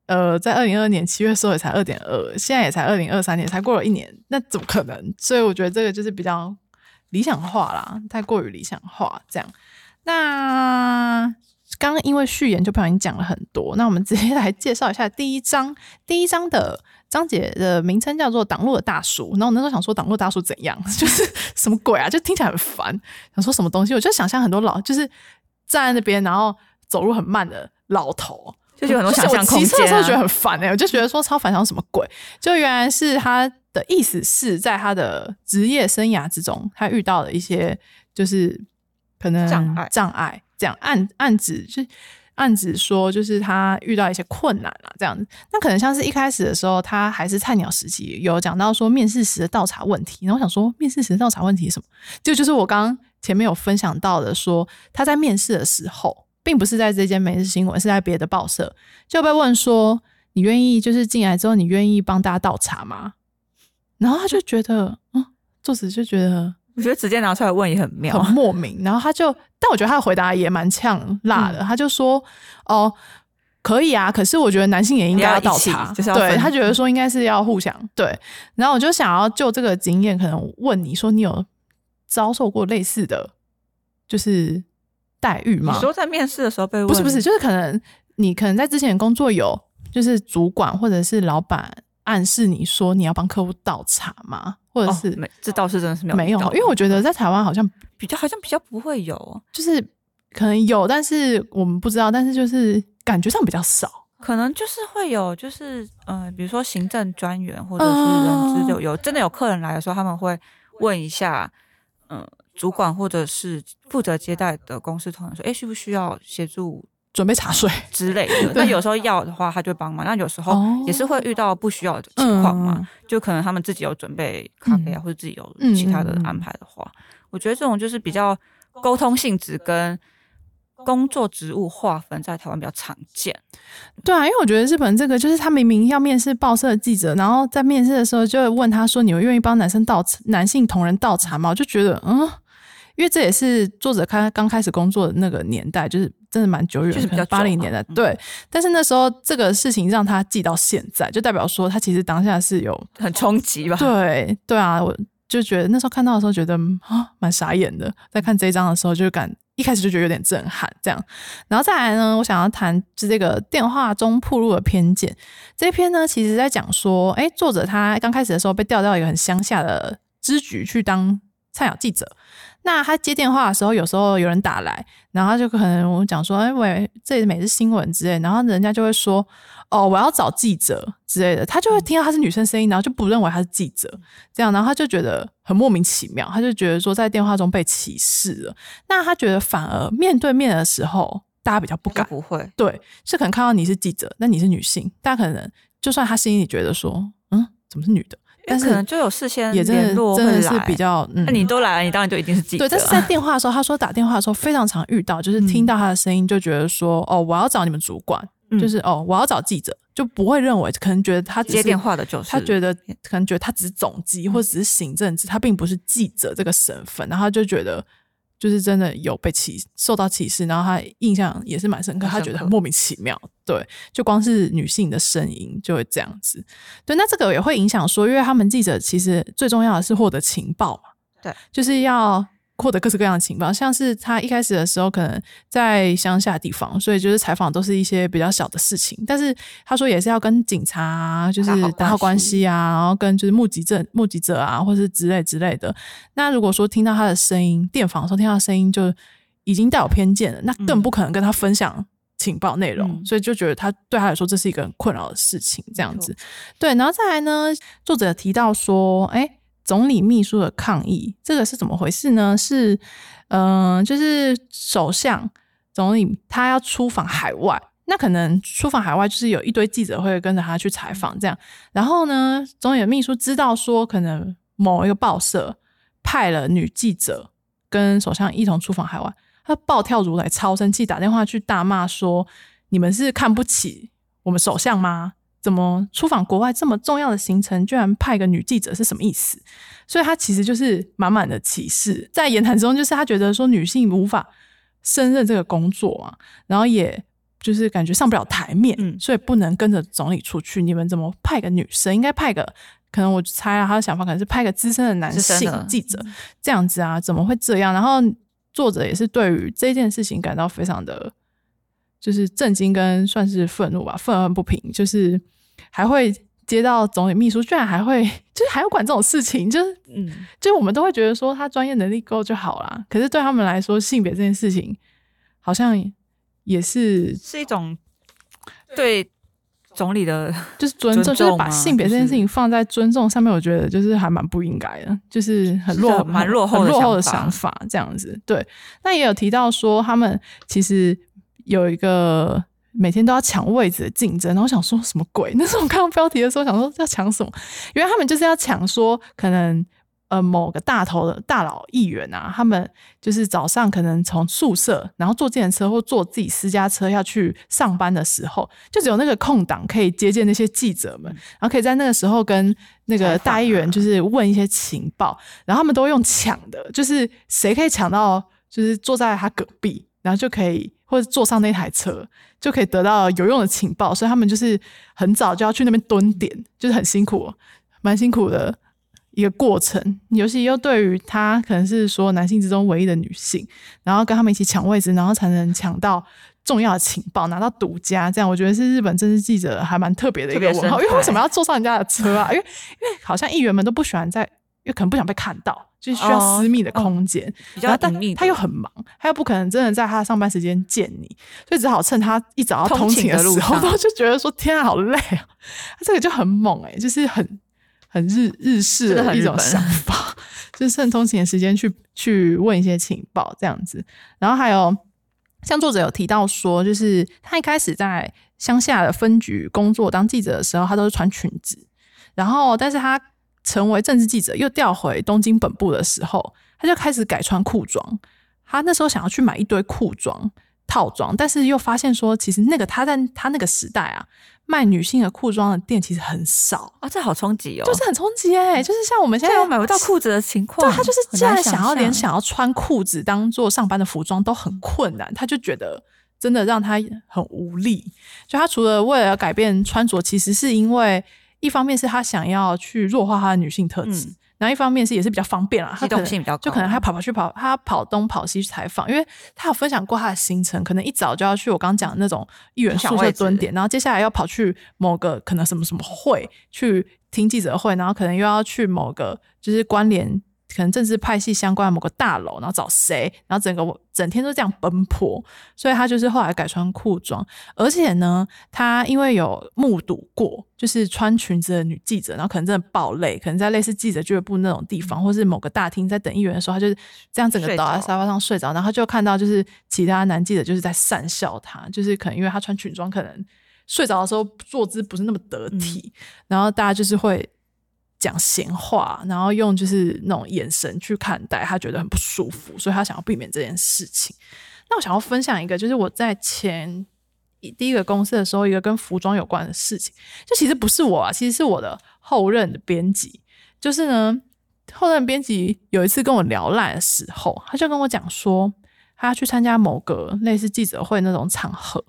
呃，在二零二二年七月的时候也才二点二，现在也才二零二三年，才过了一年，那怎么可能？所以我觉得这个就是比较理想化啦，太过于理想化这样。那刚刚因为序言就不小心讲了很多，那我们直接来介绍一下第一章。第一章的章节的名称叫做“挡路的大叔”，然后我那时候想说“挡路大叔”怎样，就是什么鬼啊？就听起来很烦，想说什么东西？我就想象很多老就是站在那边，然后走路很慢的老头，就有很多想象空间啊。时候觉得很烦哎、我就觉得说超烦，想什么鬼？就原来是他的意思是在他的职业生涯之中，他遇到了一些就是可能障碍障碍，这样暗暗指就是暗指说，就是他遇到一些困难啊，这样子。那可能像是一开始的时候，他还是菜鸟时期，有讲到说面试时的倒茶问题。然后我想说，面试时的倒茶问题是什么？就就是我刚刚前面有分享到的说他在面试的时候，并不是在这间每日新闻，是在别的报社，就被问说：“你愿意就是进来之后，你愿意帮大家倒茶吗？”然后他就觉得，嗯，作者就觉得我觉得直接拿出来问也很妙很。莫名。然后他就，但我觉得他的回答也蛮呛辣的。他就说：“哦，可以啊，可是我觉得男性也应该要倒茶，就是要对他觉得说应该是要互相对。然后我就想要就这个经验，可能问你说，你有遭受过类似的就是待遇吗你吗？说在面试的时候被问，不是不是，就是可能你可能在之前工作有，就是主管或者是老板暗示你说你要帮客户倒茶吗？或者哦是、没这倒是真的是没有没有，因为我觉得在台湾好像比较好像比较不会有，就是可能有，但是我们不知道，但是就是感觉上比较少。可能就是会有，就是呃，比如说行政专员或者是哦人资有有真的有客人来的时候，他们会问一下，嗯、主管或者是负责接待的公司同仁说，哎，需不需要协助准备茶水 之类的。那有时候要的话，他就帮忙；那有时候哦也是会遇到不需要的情况嘛，嗯就可能他们自己有准备咖啡啊，嗯或者自己有嗯其他的安排的话，我觉得这种就是比较沟通性质跟工作职务划分在台湾比较常见。对啊，因为我觉得日本这个就是他明明要面试报社的记者，然后在面试的时候就会问他说：“你们愿意帮男生倒男性同仁倒茶吗？”我就觉得，嗯，因为这也是作者开刚开始工作的那个年代，就是真的蛮久远，就是比较八零年的对。但是那时候这个事情让他记到现在，就代表说他其实当下是有很冲击吧？对对啊，我就觉得那时候看到的时候觉得啊蛮傻眼的，在看这一章的时候就感一开始就觉得有点震撼这样。然后再来呢，我想要谈就这个电话中铺路的偏见这一篇呢，其实在讲说，哎，作者他刚开始的时候被调到一个很乡下的支局去当菜鸟记者。那他接电话的时候，有时候有人打来，然后就可能我讲说，哎喂，这里每日新闻之类，然后人家就会说，哦，我要找记者之类的，他就会听到他是女生声音，然后就不认为他是记者，这样，然后他就觉得很莫名其妙，他就觉得说在电话中被歧视了。那他觉得反而面对面的时候，大家比较不敢，不会，对，是可能看到你是记者，那你是女性，大家可能就算他心里觉得说，嗯，怎么是女的？但是可能就有事先也真的真的是比较，那你都来了，你当然就一定是记者。对，但是在电话的时候，他说打电话的时候非常常遇到，就是听到他的声音就觉得说，哦，我要找你们主管，就是哦，我要找记者，就不会认为可能觉得他接电话的就是他觉得可能觉得他只是总机或者只是行政职，他并不是记者这个身份，然后就觉得。就是真的有被歧受到歧视，然后他印象也是蛮深刻，他觉得很莫名其妙。对，就光是女性的声音就会这样子。对，那这个也会影响说，因为他们记者其实最重要的是获得情报嘛。对，就是要。获得各式各样的情报，像是他一开始的时候可能在乡下地方，所以就是采访都是一些比较小的事情。但是他说也是要跟警察就是打好关系啊，然后跟就是目击者、目击者啊，或是之类之类的。那如果说听到他的声音，电访的时候听到声音就已经带有偏见了，那更不可能跟他分享情报内容，所以就觉得他对他来说这是一个很困扰的事情。这样子，对，然后再来呢，作者提到说，哎。总理秘书的抗议，这个是怎么回事呢？是，嗯，就是首相总理他要出访海外，那可能出访海外就是有一堆记者会跟着他去采访，这样。然后呢，总理的秘书知道说，可能某一个报社派了女记者跟首相一同出访海外，他暴跳如雷，超生气，打电话去大骂说：“你们是看不起我们首相吗？”怎么出访国外这么重要的行程，居然派个女记者是什么意思？所以他其实就是满满的歧视。在言谈中，就是他觉得说女性无法胜任这个工作啊，然后也就是感觉上不了台面，所以不能跟着总理出去。你们怎么派个女生？应该派个可能我猜啊，他的想法可能是派个资深的男性记者这样子啊？怎么会这样？然后作者也是对于这件事情感到非常的就是震惊跟算是愤怒吧，愤恨不平，就是。还会接到总理秘书，居然还会 就是还要管这种事情，就是嗯，就我们都会觉得说他专业能力够就好啦。可是对他们来说，性别这件事情好像也是是一种对总理的，就是尊重，就是把性别这件事情放在尊重上面，我觉得就是还蛮不应该的，就是很落蛮落后落后的想法这样子。对，那也有提到说他们其实有一个。每天都要抢位置的竞争，然后想说什么鬼？那时候我看到标题的时候，想说要抢什么？原来他们就是要抢说，可能呃某个大头的大佬议员啊，他们就是早上可能从宿舍，然后坐自行车或坐自己私家车要去上班的时候，就只有那个空档可以接见那些记者们，然后可以在那个时候跟那个大议员就是问一些情报，然后他们都用抢的，就是谁可以抢到，就是坐在他隔壁，然后就可以。或者坐上那台车就可以得到有用的情报，所以他们就是很早就要去那边蹲点，就是很辛苦，蛮辛苦的一个过程。尤其又对于他可能是说男性之中唯一的女性，然后跟他们一起抢位置，然后才能抢到重要的情报，拿到独家。这样我觉得是日本政治记者还蛮特别的一个文化。因为为什么要坐上人家的车啊？因为因为好像议员们都不喜欢在。因为可能不想被看到，就是需要私密的空间，比较隐秘。他又很忙，他又不可能真的在他的上班时间见你，所以只好趁他一早要通勤的时候，都就觉得说：“天啊，好累啊！”他这个就很猛哎，就是很很日日式的一种想法，就是趁通勤的时间去去问一些情报这样子。然后还有像作者有提到说，就是他一开始在乡下的分局工作当记者的时候，他都是穿裙子，然后但是他。成为政治记者，又调回东京本部的时候，他就开始改穿裤装。他那时候想要去买一堆裤装套装，但是又发现说，其实那个他在他那个时代啊，卖女性的裤装的店其实很少啊，这好冲击哦，就是很冲击哎，就是像我们现在有买不到裤子的情况，对他就是现在想要连想要穿裤子当做上班的服装都很困难，他就觉得。真的让他很无力。就他除了为了改变穿着，其实是因为一方面是他想要去弱化他的女性特质，然后一方面是也是比较方便啦，机动性比较高，就可能他跑跑去跑，他跑东跑西去采访，因为他有分享过他的行程，可能一早就要去我刚刚讲的那种议员宿舍蹲点，然后接下来要跑去某个可能什么什么会去听记者会，然后可能又要去某个就是关联。可能政治派系相关的某个大楼，然后找谁，然后整个整天都这样奔波，所以他就是后来改穿裤装，而且呢，他因为有目睹过，就是穿裙子的女记者，然后可能真的爆累，可能在类似记者俱乐部那种地方，或是某个大厅在等议员的时候，他就是这样整个倒在沙发上睡着，然后就看到就是其他男记者就是在讪笑他，就是可能因为他穿裙装，可能睡着的时候坐姿不是那么得体，然后大家就是会。讲闲话，然后用就是那种眼神去看待，他觉得很不舒服，所以他想要避免这件事情。那我想要分享一个，就是我在前第一个公司的时候，一个跟服装有关的事情。就其实不是我啊，其实是我的后任的编辑。就是呢，后任编辑有一次跟我聊赖的时候，他就跟我讲说，他去参加某个类似记者会那种场合，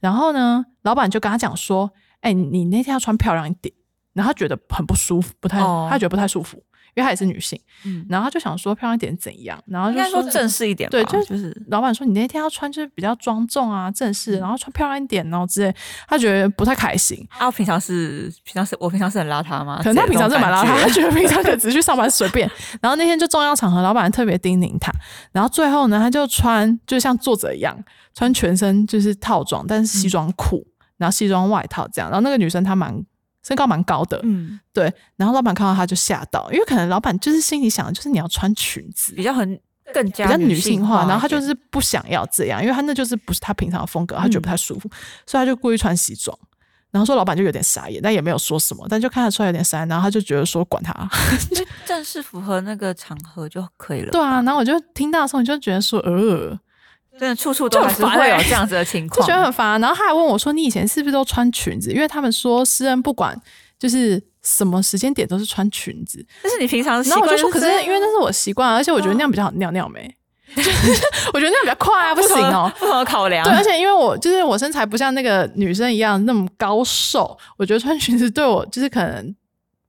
然后呢，老板就跟他讲说：“哎，你那天要穿漂亮一点。”然后他觉得很不舒服，不太，他觉得不太舒服，因为他也是女性。嗯，然后他就想说漂亮一点怎样？然后就说正式一点，对，就是老板说你那天要穿就是比较庄重啊，正式，然后穿漂亮一点，然后之类。他觉得不太开心。啊，平常是平常是我平常是很邋遢吗？可能他平常是蛮邋遢，他觉得 平常就只去上班随便。然后那天就重要场合，老板特别叮咛他。然后最后呢，他就穿就像作者一样，穿全身就是套装，但是西装裤，然后西装外套这样。然后那个女生她蛮。身高蛮高的，嗯，对。然后老板看到他就吓到，因为可能老板就是心里想的就是你要穿裙子，比较很更加比较女性化。然后他就是不想要这样，因为他那就是不是他平常的风格，他觉得不太舒服，所以他就故意穿西装。然后说老板就有点傻眼，但也没有说什么，但就看得出来有点傻。然后他就觉得说管他，正式符合那个场合就可以了。对啊，然后我就听到的时候，你就觉得说呃。真的处处都还是会有这样子的情况，就觉得很烦。然后他还问我说：“你以前是不是都穿裙子？”因为他们说诗人不管就是什么时间点都是穿裙子。但是你平常，然后我就说：“可是因为那是我习惯，而且我觉得那样比较好尿尿没？我觉得那样比较快啊，不行哦，不合考量。对，而且因为我就是我身材不像那个女生一样那么高瘦，我觉得穿裙子对我就是可能。”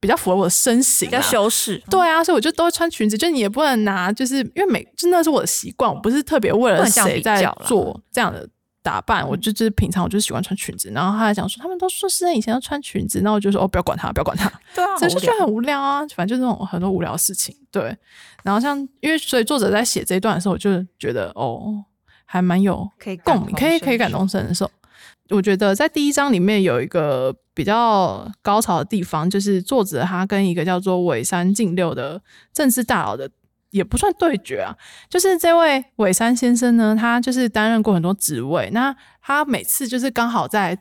比较符合我的身形，比较修饰。对啊，所以我就都会穿裙子。就你也不能拿，就是因为每真的是我的习惯，我不是特别为了谁在做这样的打扮。我就就是平常我就喜欢穿裙子。然后他还讲说，他们都说诗人以前要穿裙子，那我就说哦，不要管他，不要管他。对啊，只是就很无聊啊，反正就这种很多无聊的事情。对，然后像因为所以作者在写这一段的时候，我就觉得哦，还蛮有共鸣，可以可以感同身受。我觉得在第一章里面有一个比较高潮的地方，就是作者他跟一个叫做尾山进六的政治大佬的也不算对决啊，就是这位尾山先生呢，他就是担任过很多职位，那他每次就是刚好在，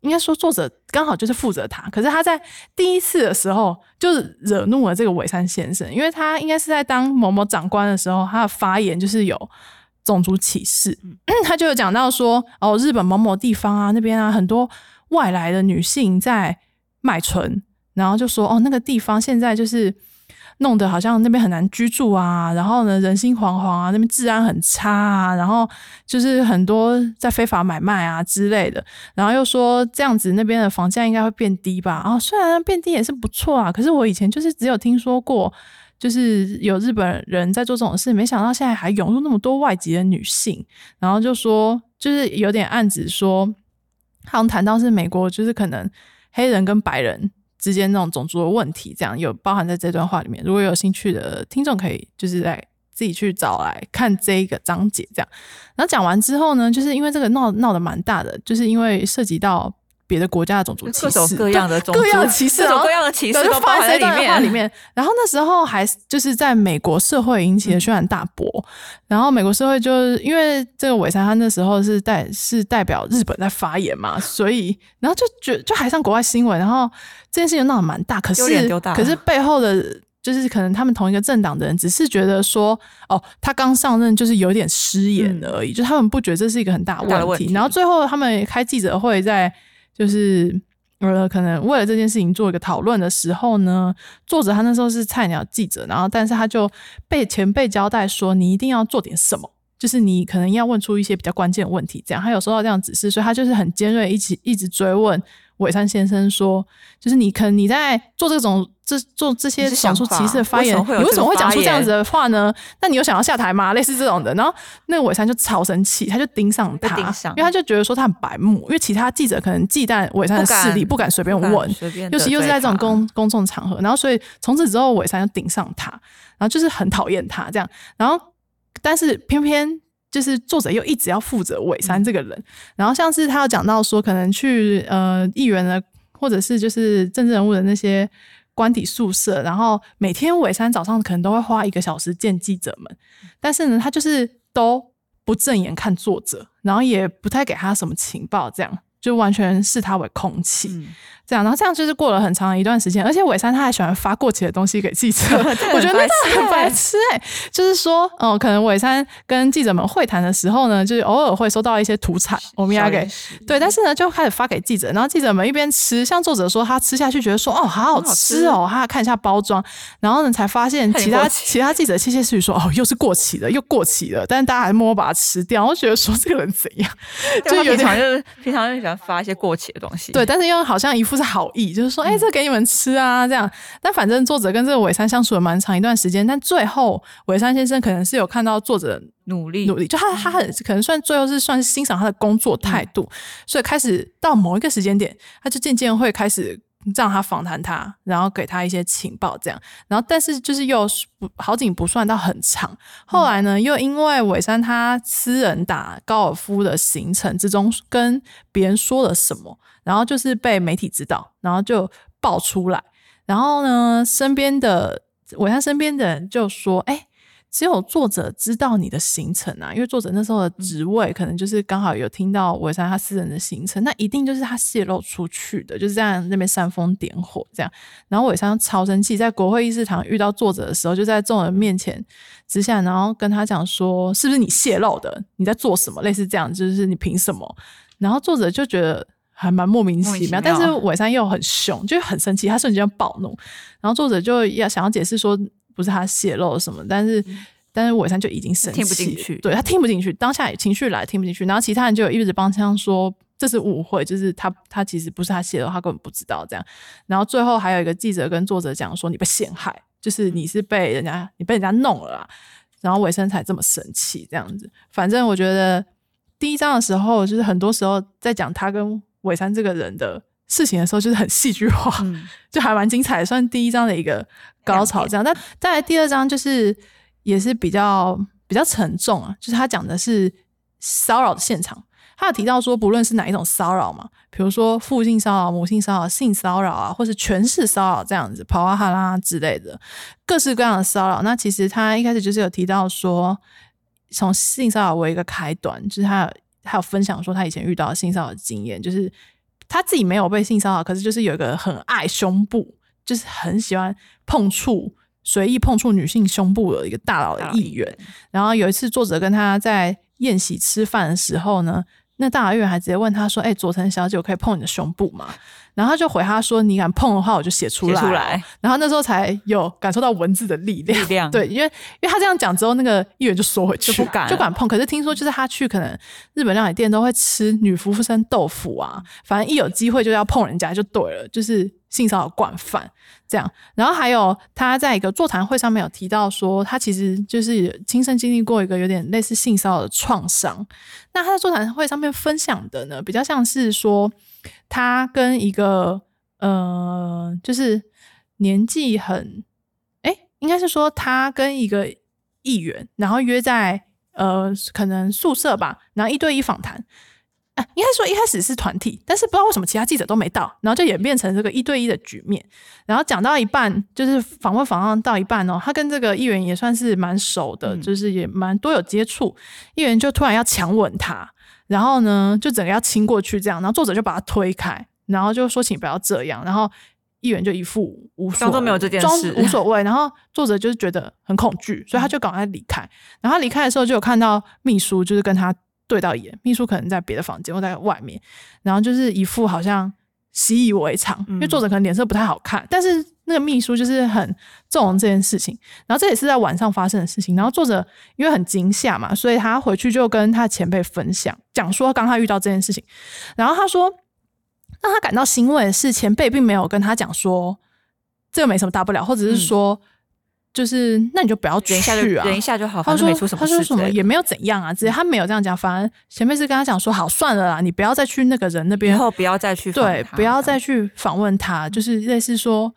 应该说作者刚好就是负责他，可是他在第一次的时候就是惹怒了这个尾山先生，因为他应该是在当某某长官的时候，他的发言就是有。种族歧视，他就有讲到说，哦，日本某某地方啊，那边啊，很多外来的女性在卖春，然后就说，哦，那个地方现在就是弄得好像那边很难居住啊，然后呢，人心惶惶啊，那边治安很差啊，然后就是很多在非法买卖啊之类的，然后又说这样子那边的房价应该会变低吧？啊，虽然变低也是不错啊，可是我以前就是只有听说过。就是有日本人在做这种事，没想到现在还涌入那么多外籍的女性，然后就说，就是有点暗指说，好像谈到是美国，就是可能黑人跟白人之间那种种族的问题，这样有包含在这段话里面。如果有兴趣的听众，可以就是来自己去找来看这一个章节，这样。然后讲完之后呢，就是因为这个闹闹得蛮大的，就是因为涉及到。别的国家的种族歧视，各种各样的种族歧视，各种各样的歧视都放在里面。里面，然后那时候还就是在美国社会引起了轩然大波。然后美国社会就是因为这个尾山他那时候是代是代表日本在发言嘛，所以然后就觉就还上国外新闻，然后这件事情闹得蛮大。可是可是背后的，就是可能他们同一个政党的人只是觉得说，哦，他刚上任就是有点失言而已，就他们不觉得这是一个很大的问题。然后最后他们开记者会在。就是呃，可能为了这件事情做一个讨论的时候呢，作者他那时候是菜鸟记者，然后但是他就被前辈交代说，你一定要做点什么，就是你可能要问出一些比较关键的问题，这样。他有收到这样指示，所以他就是很尖锐，一起一直追问伟山先生说，就是你可能你在做这种这做这些少数歧视的发言，你为什么会讲出这样子的话呢？那你有想要下台吗？类似这种的，然后那个伟山就超生气，他就盯上他，因为他就觉得说他很白目，因为其他记者可能忌惮伟山的势力，不敢随便问，尤其又是在这种公公众场合，然后所以从此之后伟山就盯上他，然后就是很讨厌他这样，然后但是偏偏。就是作者又一直要负责尾山这个人，然后像是他有讲到说，可能去呃议员的或者是就是政治人物的那些官邸宿舍，然后每天尾山早上可能都会花一个小时见记者们，但是呢，他就是都不正眼看作者，然后也不太给他什么情报，这样就完全视他为空气。这样，然后这样就是过了很长一段时间，而且伟山他还喜欢发过期的东西给记者，我觉得那很白痴哎。就是说，哦，可能伟山跟记者们会谈的时候呢，就是偶尔会收到一些土产，我们要给对，但是呢，就开始发给记者，然后记者们一边吃，像作者说他吃下去觉得说哦，好好吃哦，他看一下包装，然后呢才发现其他其他记者窃窃私语说哦，又是过期的，又过期的，但是大家还默默把它吃掉，我觉得说这个人怎样，就有点就是平常就喜欢发一些过期的东西，对，但是又好像一副。是好意，就是说，哎，这给你们吃啊，这样。但反正作者跟这个尾山相处了蛮长一段时间，但最后尾山先生可能是有看到作者努力努力，就他他很可能算最后是算是欣赏他的工作态度，所以开始到某一个时间点，他就渐渐会开始。让他访谈他，然后给他一些情报，这样，然后但是就是又好景不算到很长。后来呢，又因为尾山他私人打高尔夫的行程之中跟别人说了什么，然后就是被媒体知道，然后就爆出来。然后呢，身边的尾山身边的人就说：“哎。”只有作者知道你的行程啊，因为作者那时候的职位可能就是刚好有听到尾山他私人的行程，那一定就是他泄露出去的，就是这样那边煽风点火这样。然后尾山超生气，在国会议事堂遇到作者的时候，就在众人面前之下，然后跟他讲说：“是不是你泄露的？你在做什么？”类似这样，就是你凭什么？然后作者就觉得还蛮莫名其妙，但是尾山又很凶，就很生气，他瞬间暴怒。然后作者就要想要解释说。不是他泄露什么，但是但是尾山就已经生气，听不进去，对他听不进去，当下情绪来听不进去，然后其他人就一直帮腔说这是误会，就是他他其实不是他泄露，他根本不知道这样。然后最后还有一个记者跟作者讲说你被陷害，就是你是被人家你被人家弄了啦。然后尾山才这么生气这样子。反正我觉得第一章的时候，就是很多时候在讲他跟尾山这个人的。事情的时候就是很戏剧化，就还蛮精彩，算第一章的一个高潮。这样，但再来第二章就是也是比较比较沉重啊，就是他讲的是骚扰的现场。他有提到说，不论是哪一种骚扰嘛，比如说父性骚扰、母性骚扰、性骚扰啊，或是权势骚扰这样子，跑啊哈啦之类的，各式各样的骚扰。那其实他一开始就是有提到说，从性骚扰为一个开端，就是他他有分享说他以前遇到性骚扰的经验，就是。他自己没有被性骚扰，可是就是有一个很爱胸部，就是很喜欢碰触、随意碰触女性胸部的一个大佬的议员。然后有一次，作者跟他在宴席吃饭的时候呢，那大佬议员还直接问他说：“哎，佐藤小姐，我可以碰你的胸部吗？”然后他就回他说：“你敢碰的话，我就写出来。”然后那时候才有感受到文字的力量。力量对，因为因为他这样讲之后，那个议员就缩回去，就不敢就敢碰。可是听说就是他去可能日本料理店都会吃女服务生豆腐啊，反正一有机会就要碰人家就对了，就是性骚扰惯犯这样。然后还有他在一个座谈会上面有提到说，他其实就是亲身经历过一个有点类似性骚扰的创伤。那他在座谈会上面分享的呢，比较像是说。他跟一个呃，就是年纪很哎，应该是说他跟一个议员，然后约在呃，可能宿舍吧，然后一对一访谈。啊，应该说一开始是团体，但是不知道为什么其他记者都没到，然后就演变成这个一对一的局面。然后讲到一半，就是访问访问到一半哦，他跟这个议员也算是蛮熟的，就是也蛮多有接触。议员就突然要强吻他。然后呢，就整个要亲过去这样，然后作者就把他推开，然后就说请不要这样，然后议员就一副无所装作没有这件事，无所谓。然后作者就是觉得很恐惧，所以他就赶快离开。然后离开的时候就有看到秘书，就是跟他对到眼，秘书可能在别的房间或在外面，然后就是一副好像习以为常，因为作者可能脸色不太好看，但是那个秘书就是很纵容这件事情，然后这也是在晚上发生的事情。然后作者因为很惊吓嘛，所以他回去就跟他前辈分享，讲说刚他遇到这件事情。然后他说，让他感到欣慰的是，前辈并没有跟他讲说这个没什么大不了，或者是说。就是那你就不要去啊，忍一下就好。他说他说什么也没有怎样啊，直接他没有这样讲，反而前辈是跟他讲说好算了啦，你不要再去那个人那边，以后不要再去对，不要再去访问他，就是类似说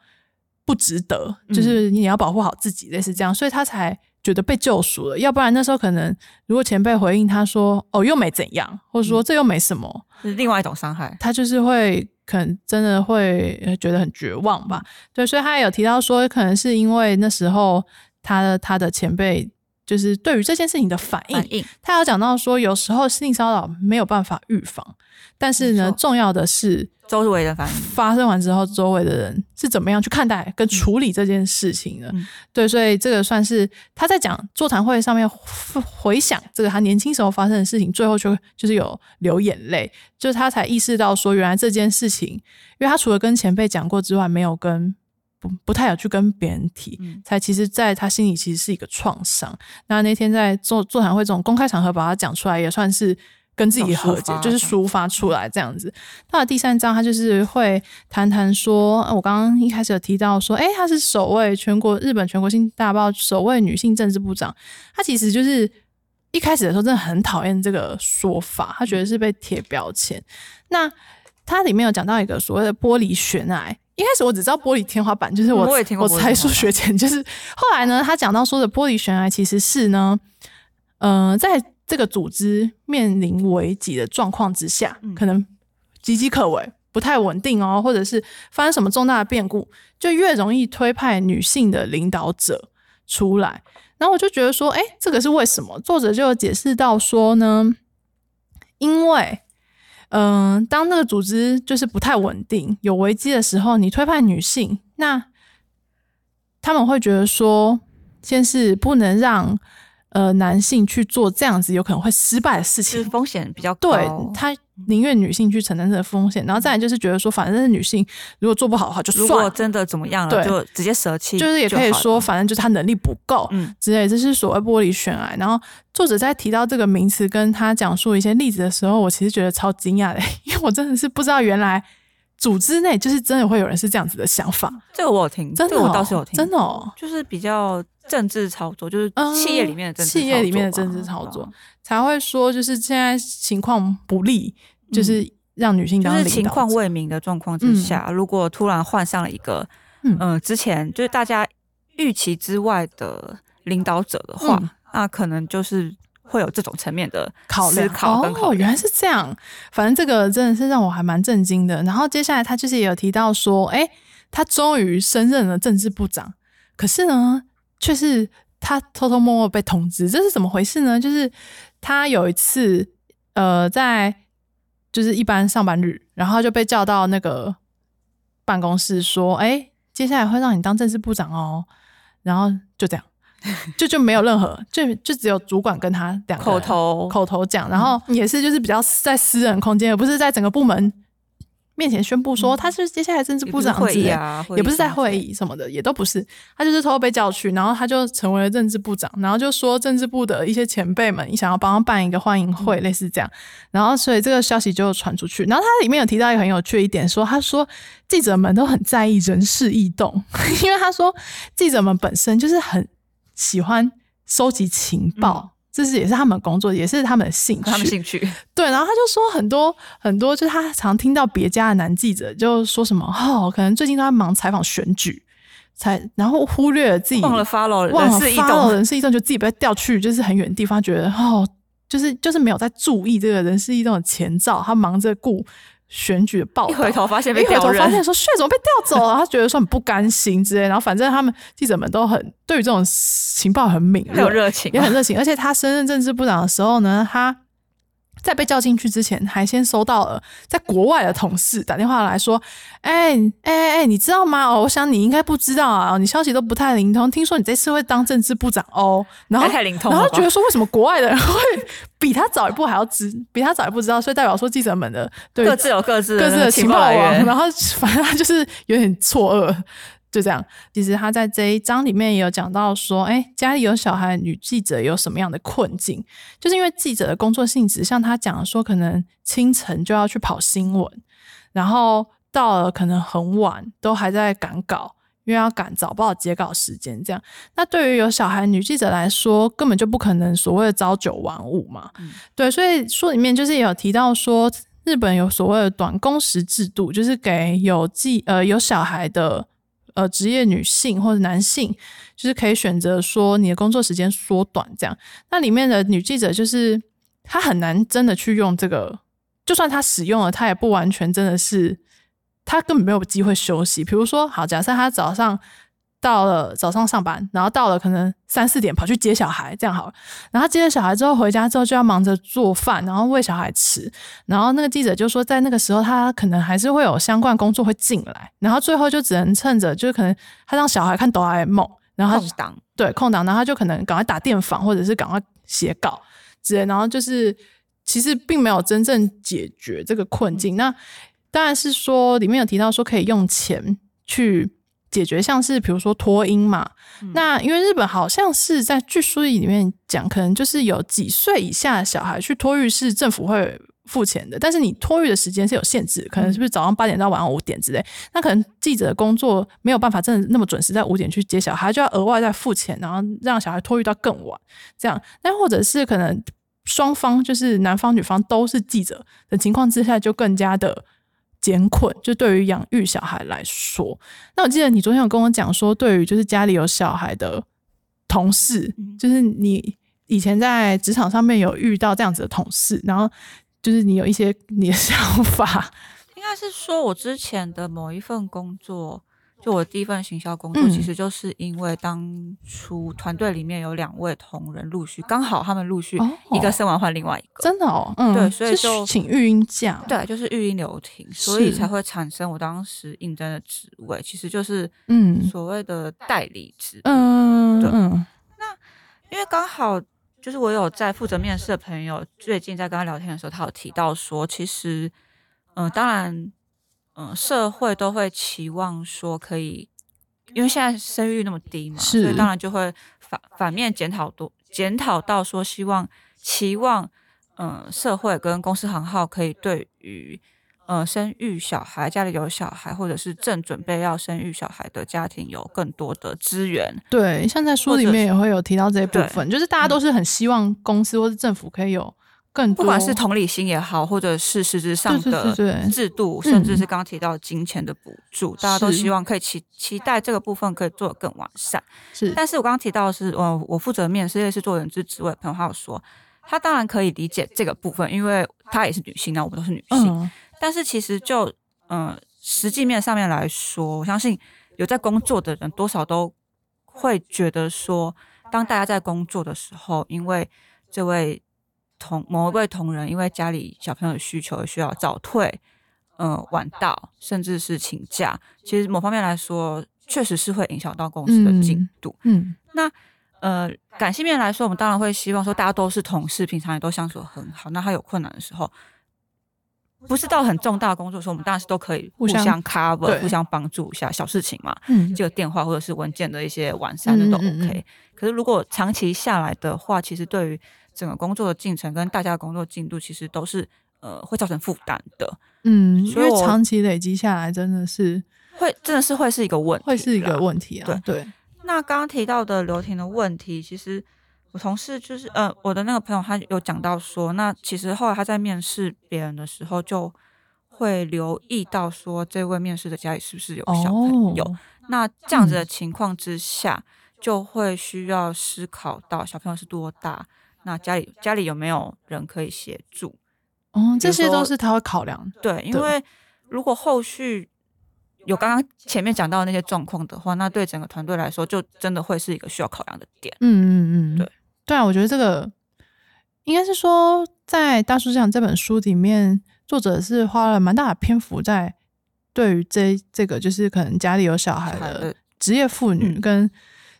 不值得，就是你要保护好自己，类似这样，所以他才觉得被救赎了。要不然那时候可能如果前辈回应他说哦又没怎样，或者说这又没什么，是另外一种伤害，他就是会。可能真的会觉得很绝望吧，对，所以他也有提到说，可能是因为那时候他的他的前辈就是对于这件事情的反应，他有讲到说，有时候性骚扰没有办法预防，但是呢，重要的是。周围的反应发生完之后，周围的人是怎么样去看待跟处理这件事情的？对，所以这个算是他在讲座谈会上面回想这个他年轻时候发生的事情，最后就就是有流眼泪，就是他才意识到说，原来这件事情，因为他除了跟前辈讲过之外，没有跟不不太有去跟别人提，才其实在他心里其实是一个创伤。那那天在座座谈会这种公开场合把它讲出来，也算是。跟自己和解，就是抒发出来这样子。到了第三章，他就是会谈谈说，我刚刚一开始有提到说，哎，他是首位全国日本全国性大报首位女性政治部长。他其实就是一开始的时候真的很讨厌这个说法，他觉得是被贴标签。那他里面有讲到一个所谓的玻璃悬崖，一开始我只知道玻璃天花板，就是我我猜数学前，就是后来呢，他讲到说的玻璃悬崖其实是呢，嗯，在。这个组织面临危机的状况之下，可能岌岌可危，不太稳定哦，或者是发生什么重大的变故，就越容易推派女性的领导者出来。然后我就觉得说，哎，这个是为什么？作者就解释到说呢，因为，嗯，当那个组织就是不太稳定、有危机的时候，你推派女性，那他们会觉得说，先是不能让。呃，男性去做这样子有可能会失败的事情，风险比较高。对他宁愿女性去承担这个风险，然后再来就是觉得说，反正是女性如果做不好的话，就算。如果真的怎么样了，就直接舍弃。就是也可以说，反正就是他能力不够，嗯，之类。这是所谓玻璃悬崖。然后作者在提到这个名词，跟他讲述一些例子的时候，我其实觉得超惊讶的，因为我真的是不知道原来。组织内就是真的会有人是这样子的想法，这个我有听，真的我倒是有听，真的哦，就是比较政治操作，就是企业里面的政企业里面的政治操作才会说，就是现在情况不利，就是让女性当就是情况未明的状况之下，如果突然换上了一个嗯。之前就是大家预期之外的领导者的话，那可能就是。会有这种层面的考虑考哦，原来是这样。反正这个真的是让我还蛮震惊的。然后接下来他就是也有提到说，哎，他终于升任了政治部长，可是呢，却是他偷偷摸摸被通知，这是怎么回事呢？就是他有一次，呃，在就是一般上班日，然后就被叫到那个办公室说，哎，接下来会让你当政治部长哦，然后就这样。就就没有任何，就就只有主管跟他两口头口头讲，然后也是就是比较在私人空间，而不是在整个部门面前宣布说他是接下来政治部长之类，也不是在会议什么的，也都不是，他就是偷偷被叫去，然后他就成为了政治部长，然后就说政治部的一些前辈们想要帮他办一个欢迎会，类似这样，然后所以这个消息就传出去，然后他里面有提到一个很有趣一点，说他说记者们都很在意人事异动，因为他说记者们本身就是很。喜欢收集情报，这是也是他们工作，也是他们的兴趣。他们兴趣 对，然后他就说很多很多，就是他常听到别家的男记者就说什么哦，可能最近都在忙采访选举，才然后忽略了自己忘了 follow 忘了 follow 人事异动，就自己被调去就是很远的地方，觉得哦，就是就是没有在注意这个人事异动的前兆，他忙着顾。选举的报道，一回头发现被调人，发现说血怎么被调走了？他觉得说很不甘心之类，然后反正他们记者们都很对于这种情报很敏锐，很有热情，也很热情。而且他升任政治部长的时候呢，他。在被叫进去之前，还先收到了在国外的同事打电话来说：“哎哎哎，你知道吗？哦，我想你应该不知道啊，你消息都不太灵通。听说你这次会当政治部长哦，然后太灵通，然后觉得说为什么国外的人会比他早一步还要知，比他早一步知道，所以代表说记者们的对各自有各自各自的情报网，然后反正他就是有点错愕。”就这样。其实他在这一章里面也有讲到说，哎，家里有小孩女记者有什么样的困境？就是因为记者的工作性质，像他讲说，可能清晨就要去跑新闻，然后到了可能很晚都还在赶稿，因为要赶早报截稿时间。这样，那对于有小孩女记者来说，根本就不可能所谓的朝九晚五嘛。对，所以书里面就是也有提到说。日本有所谓的短工时制度，就是给有记呃有小孩的呃职业女性或者男性，就是可以选择说你的工作时间缩短这样。那里面的女记者就是她很难真的去用这个，就算她使用了，她也不完全真的是，她根本没有机会休息。比如说，好，假设她早上。到了早上上班，然后到了可能三四点跑去接小孩，这样好了。然后接了小孩之后回家之后就要忙着做饭，然后喂小孩吃。然后那个记者就说，在那个时候他可能还是会有相关工作会进来，然后最后就只能趁着就是可能他让小孩看哆啦 A 梦，然后空档对空档，然后他就可能赶快打电访或者是赶快写稿之类。然后就是其实并没有真正解决这个困境。那当然是说里面有提到说可以用钱去。解决像是比如说托婴嘛，那因为日本好像是在据书里面讲，可能就是有几岁以下的小孩去托育是政府会付钱的，但是你托育的时间是有限制，可能是不是早上八点到晚上五点之类，那可能记者的工作没有办法真的那么准时在五点去接小孩，就要额外再付钱，然后让小孩托育到更晚，这样，那或者是可能双方就是男方女方都是记者的情况之下，就更加的。艰困，就对于养育小孩来说，那我记得你昨天有跟我讲说，对于就是家里有小孩的同事，就是你以前在职场上面有遇到这样子的同事，然后就是你有一些你的 想法，应该是说我之前的某一份工作。就我第一份行销工作，其实就是因为当初团队里面有两位同仁陆续，刚好他们陆续一个生完换另外一个，真的哦，嗯，对，所以就请育婴假，对，就是育婴留停，所以才会产生我当时应征的职位，其实就是嗯。所谓的代理职，嗯，对，那因为刚好就是我有在负责面试的朋友，最近在跟他聊天的时候，他有提到说，其实嗯，当然。嗯，社会都会期望说可以，因为现在生育率那么低嘛，所以当然就会反反面检讨多检讨到说，希望期望嗯社会跟公司行号可以对于嗯生育小孩家里有小孩或者是正准备要生育小孩的家庭有更多的资源。对，像在书里面也会有提到这一部分，就是大家都是很希望公司或是政府可以有。不管是同理心也好，或者是实质上的制度，甚至是刚刚提到金钱的补助，大家都希望可以期期待这个部分可以做得更完善。是，但是我刚刚提到的是，呃，我负责面试也是做人资职位朋友，他有说，他当然可以理解这个部分，因为他也是女性，那我们都是女性。但是其实就嗯实际面上面来说，我相信有在工作的人多少都会觉得说，当大家在工作的时候，因为这位。同某一位同仁因为家里小朋友的需求需要早退，嗯，晚到，甚至是请假，其实某方面来说，确实是会影响到公司的进度。嗯，那呃，感性面来说，我们当然会希望说，大家都是同事，平常也都相处很好。那他有困难的时候，不是到很重大的工作的时候，我们当然是都可以互相 cover，互相帮助一下小事情嘛。嗯，这个电话或者是文件的一些完善的都 OK。可是如果长期下来的话，其实对于整个工作的进程跟大家的工作进度，其实都是呃会造成负担的。嗯，因为长期累积下来，真的是会真的是会是一个问题，会是一个问题啊。对对。那刚刚提到的刘婷的问题，其实我同事就是呃我的那个朋友，他有讲到说，那其实后来他在面试别人的时候，就会留意到说，这位面试的家里是不是有小朋友。那这样子的情况之下，就会需要思考到小朋友是多大。那家里家里有没有人可以协助？哦，这些都是他会考量。对，因为如果后续有刚刚前面讲到那些状况的话，那对整个团队来说，就真的会是一个需要考量的点。嗯嗯嗯，对对啊，我觉得这个应该是说，在《大叔讲》这本书里面，作者是花了蛮大的篇幅在对于这这个，就是可能家里有小孩的职业妇女，跟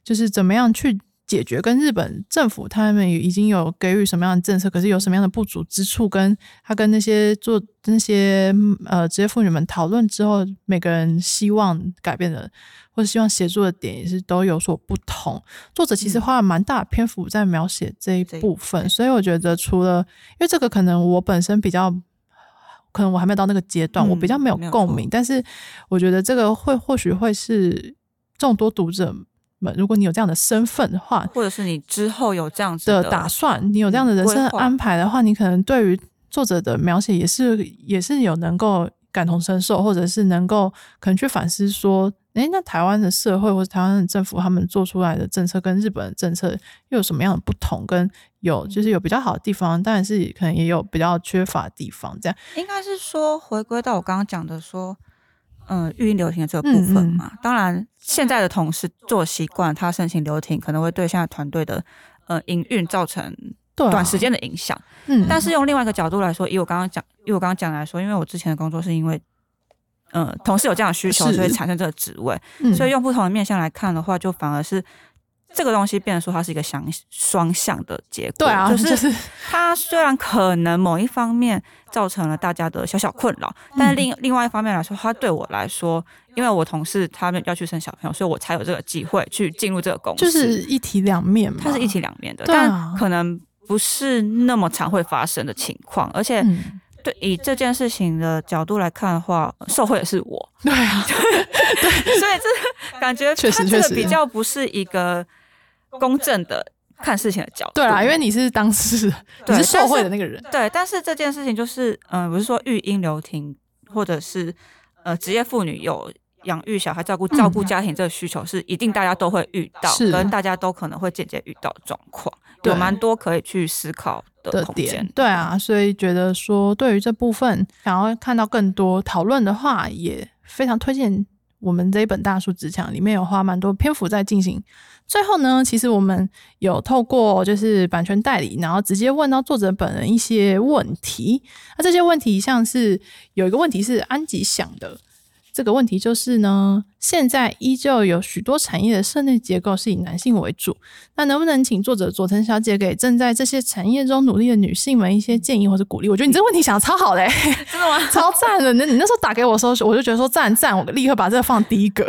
就是怎么样去。解决跟日本政府他们已经有给予什么样的政策，可是有什么样的不足之处，跟他跟那些做那些呃职业妇女们讨论之后，每个人希望改变的或者希望协助的点也是都有所不同。作者其实花了蛮大的篇幅在描写这一部分，所以我觉得除了因为这个可能我本身比较。可能我还没有到那个阶段，我比较没有共鸣。但是我觉得这个会或许会是众多读者们，如果你有这样的身份的话，或者是你之后有这样子的打算，你有这样的人生安排的话，你可能对于作者的描写也是也是有能够感同身受，或者是能够可能去反思说。哎，那台湾的社会或者台湾的政府，他们做出来的政策跟日本的政策又有什么样的不同？跟有就是有比较好的地方，但是可能也有比较缺乏的地方。这样应该是说回归到我刚刚讲的说，嗯，育婴留停的这个部分嘛。当然，现在的同事做习惯，他申请留停可能会对现在团队的呃营运造成短时间的影响。嗯，但是用另外一个角度来说，以我刚刚讲，以我刚刚讲来说，因为我之前的工作是因为。呃，同事有这样的需求，所以产生这个职位。所以用不同的面向来看的话，就反而是这个东西变得说它是一个相双向的结果。对啊，就是它虽然可能某一方面造成了大家的小小困扰，但是另另外一方面来说，它对我来说，因为我同事他们要去生小朋友，所以我才有这个机会去进入这个公司。就是一体两面嘛，它是一体两面的，但可能不是那么常会发生的情况，而且。对，以这件事情的角度来看的话，受贿的是我。对啊，对，所以这感觉确实确实比较不是一个公正的看事情的角度。对啊，因为你是当事人，你是受贿的那个人。对，但是这件事情就是，嗯，不是说育婴留停，或者是呃职业妇女有养育小孩、照顾照顾家庭这个需求，是一定大家都会遇到，跟大家都可能会间接遇到的状况，有蛮多可以去思考。的点对啊，所以觉得说对于这部分想要看到更多讨论的话，也非常推荐我们这一本大树之墙，里面有花蛮多篇幅在进行。最后呢，其实我们有透过就是版权代理，然后直接问到作者本人一些问题。那这些问题像是有一个问题是安吉想的。这个问题就是呢，现在依旧有许多产业的社内结构是以男性为主。那能不能请作者佐藤小姐给正在这些产业中努力的女性们一些建议或者鼓励？我觉得你这个问题想的超好嘞，真的吗？超赞的！那你那时候打给我的时候，我就觉得说赞赞，我立刻把这个放第一个。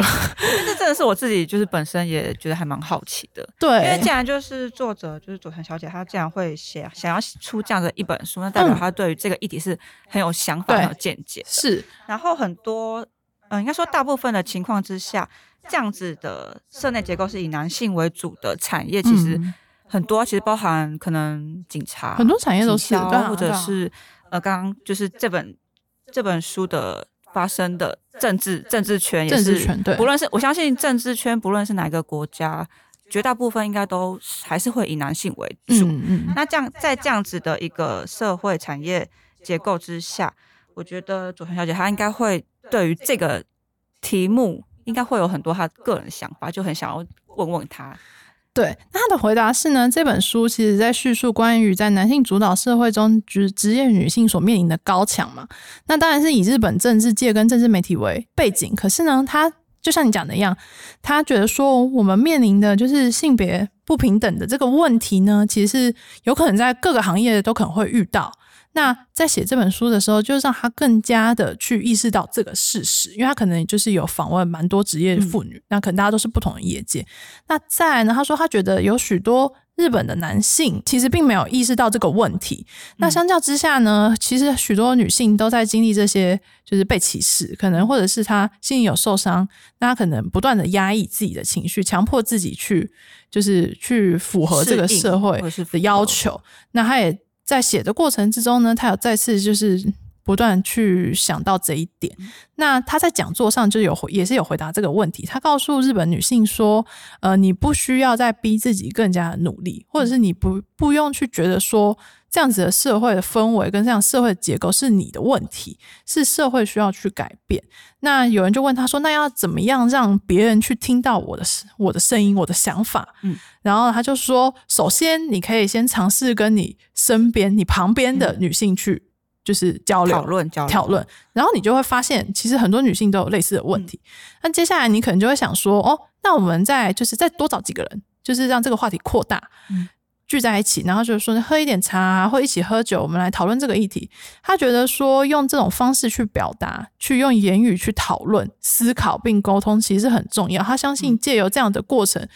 这真的是我自己就是本身也觉得还蛮好奇的。对，因为既然就是作者就是佐藤小姐，她竟然会写想要出这样的一本书，那代表她对于这个议题是很有想法、很有见解。是，然后很多。嗯，应该说大部分的情况之下，这样子的社内结构是以男性为主的产业，其实很多，其实包含可能警察，很多产业都是，或者是呃，刚刚就是这本这本书的发生的政治政治圈也是，不论是我相信政治圈，不论是哪个国家，绝大部分应该都还是会以男性为主。嗯嗯。那这样在这样子的一个社会产业结构之下，我觉得佐藤小姐她应该会。对于这个题目，应该会有很多他个人想法，就很想要问问他。对，那他的回答是呢？这本书其实在叙述关于在男性主导社会中，职职业女性所面临的高墙嘛。那当然是以日本政治界跟政治媒体为背景。可是呢，他就像你讲的一样，他觉得说我们面临的就是性别不平等的这个问题呢，其实是有可能在各个行业都可能会遇到。那在写这本书的时候，就让他更加的去意识到这个事实，因为他可能就是有访问蛮多职业妇女，那可能大家都是不同的业界。那再来呢，他说他觉得有许多日本的男性其实并没有意识到这个问题。那相较之下呢，其实许多女性都在经历这些，就是被歧视，可能或者是她心里有受伤，那她可能不断的压抑自己的情绪，强迫自己去就是去符合这个社会的要求。那他也。在写的过程之中呢，他有再次就是不断去想到这一点。那他在讲座上就有也是有回答这个问题。他告诉日本女性说：“呃，你不需要再逼自己更加努力，或者是你不不用去觉得说。”这样子的社会的氛围跟这样社会的结构是你的问题，是社会需要去改变。那有人就问他说：“那要怎么样让别人去听到我的我的声音，我的想法？”嗯，然后他就说：“首先，你可以先尝试跟你身边、你旁边的女性去就是交流、讨论、讨论，然后你就会发现，其实很多女性都有类似的问题。那接下来你可能就会想说：哦，那我们再就是再多找几个人。”就是让这个话题扩大，嗯聚在一起，然后就是说喝一点茶，或一起喝酒，我们来讨论这个议题。他觉得说用这种方式去表达，去用言语去讨论、思考并沟通，其实很重要。他相信借由这样的过程，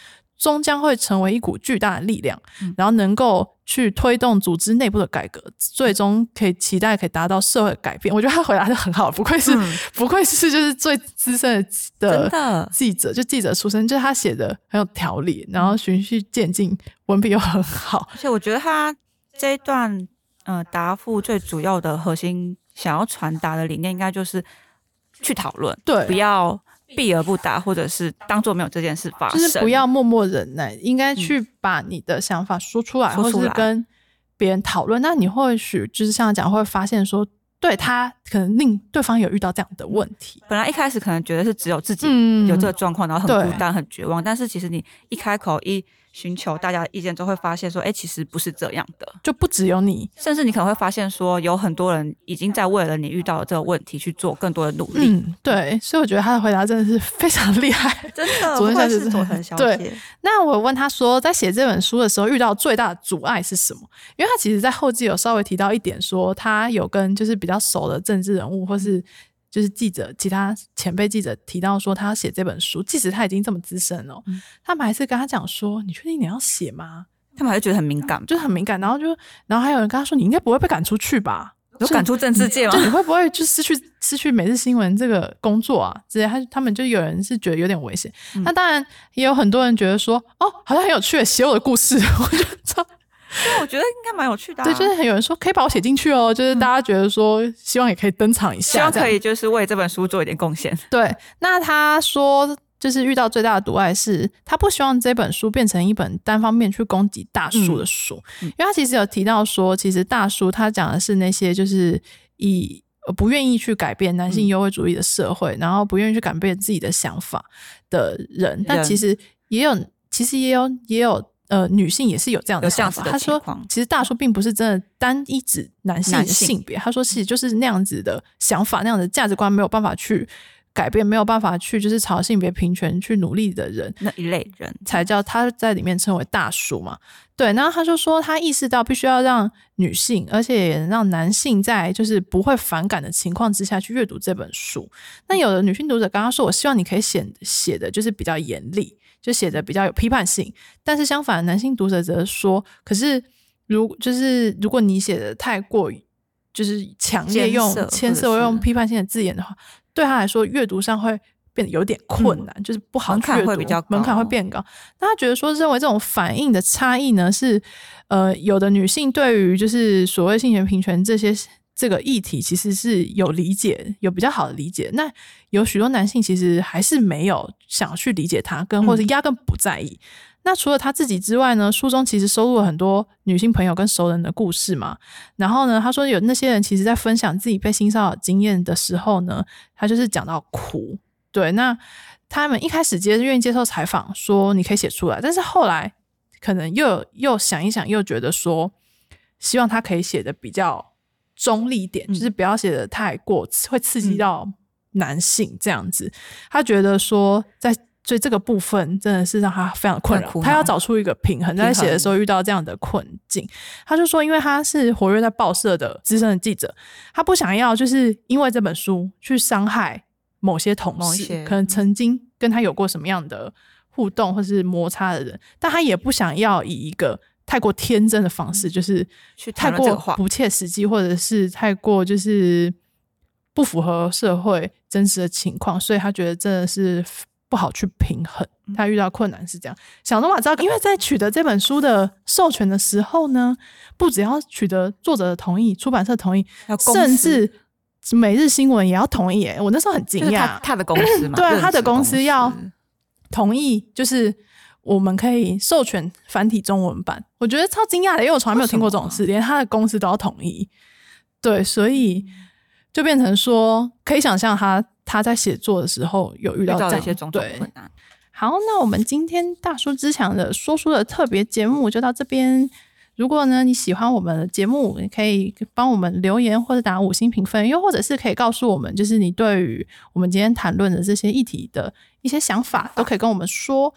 终将会成为一股巨大的力量，嗯然后能够去推动组织内部的改革，最终可以期待可以达到社会改变。我觉得他回答的很好，不愧是、嗯 不愧是就是最资深的的记者，就记者出身，就是他写的很有条理，然后循序渐进，文笔又很好。而且我觉得他这一段呃答复最主要的核心想要传达的理念，应该就是去讨论，对不要避而不答，或者是当做没有这件事发生，就是不要默默忍耐，应该去把你的想法说出来，或是跟别人讨论。那你或许就是像讲，会发现说，对他可能令对方有遇到这样的问题。本来一开始可能觉得是只有自己嗯有这个状况，然后很孤单、很绝望，但是其实你一开口一寻求大家的意见之后，会发现说，哎，其实不是这样的。就不只有你，甚至你可能会发现说，有很多人已经在为了你遇到的这个问题去做更多的努力。嗯，对，所以我觉得他的回答真的是 非常厉害。真的，佐藤小姐不愧是真的佐藤小对。那我问他说，在写这本书的时候遇到最大的阻碍是什么？因为他其实，在后记有稍微提到一点说他有跟就是比较熟的政治人物或是就是记者、其他前辈记者提到说，他要写这本书，即使他已经这么资深了，嗯他们还是跟他讲说：“你确定你要写吗他们还是觉得很敏感，？”就是很敏感，然后就然后还有人跟他说：“你应该不会被赶出去吧？”有赶出政治界吗就？你会不会就失去失去每日新闻这个工作啊？之类，他他们就有人是觉得有点危险。嗯那当然也有很多人觉得说，哦，好像很有趣，写我的故事，我就超我觉得应该蛮有趣的、啊。对，就是有人说可以把我写进去哦，就是大家觉得说希望也可以登场一下，希望可以就是为这本书做一点贡献。对，那他说，就是遇到最大的阻碍是，他不希望这本书变成一本单方面去攻击大叔的书，嗯。因为他其实有提到说，其实大叔他讲的是那些就是以。呃不愿意去改变男性嗯。优惠主义的社会，然后不愿意去改变自己的想法的人，但其实也有，其实也有，也有呃，女性也是有这样的想法他说，其实大叔并不是真的单一指男性的男性性别，他说是就是那样子的想法，那样的价值观没有办法去改变，没有办法去就是朝性别平权去努力的人，那一类人，才叫他在里面称为大叔嘛。对，然后他就说他意识到必须要让女性，而且也让男性在就是不会反感的情况之下去阅读这本书。那有的女性读者刚刚说，我希望你可以写写的就是比较严厉，就写的比较有批判性。但是相反，男性读者则说，可是如就是如果你写的太过于就是强烈用涩牵涉或用批判性的字眼的话，对他来说阅读上会变得有点困难，就是不好门槛去阅读会比较门槛会高变高。那他觉得说，认为这种反应的差异呢，是呃，有的女性对于就是所谓性权平权这些这个议题，其实是有理解，有比较好的理解。那有许多男性其实还是没有想去理解他，跟或者是压根不在意。那除了他自己之外呢，书中其实收录了很多女性朋友跟熟人的故事嘛。然后呢，他说有那些人其实在分享自己被性骚扰经验的时候呢，他就是讲到哭。对，那他们一开始接愿意接受采访，说你可以写出来，但是后来可能又又想一想，又觉得说，希望他可以写的比较中立点，嗯就是不要写的太过会刺激嗯。到男性这样子。他觉得说，在所以这个部分真的是让他非常困扰，他要找出一个平衡，在写的时候遇到这样的困境。他就说，因为他是活跃在报社的资深的记者，他不想要就是因为这本书去伤害某些同事，可能曾经跟他有过什么样的互动或是摩擦的人，但他也不想要以一个太过天真的方式，就是去太过不切实际，或者是太过就是不符合社会真实的情况，所以他觉得真的是不好去平衡。嗯。他遇到困难是这样，想东马知道，因为在取得这本书的授权的时候呢，不只要取得作者的同意、出版社同意，甚至每日新闻也要同意。耶我那时候很惊就是他讶，他的公司嘛，对他的公司要同意就是我们可以授权繁体中文版，我觉得超惊讶的，因为我从来没有听过这种事，连他的公司都要统一。对，所以就变成说，可以想象他他在写作的时候有遇遇到这些种种困难。好，那我们今天大叔之强的说书的特别节目就到这边。如果呢你喜欢我们的节目，你可以帮我们留言或者打五星评分，又或者是可以告诉我们，就是你对于我们今天谈论的这些议题的一些想法，都可以跟我们说。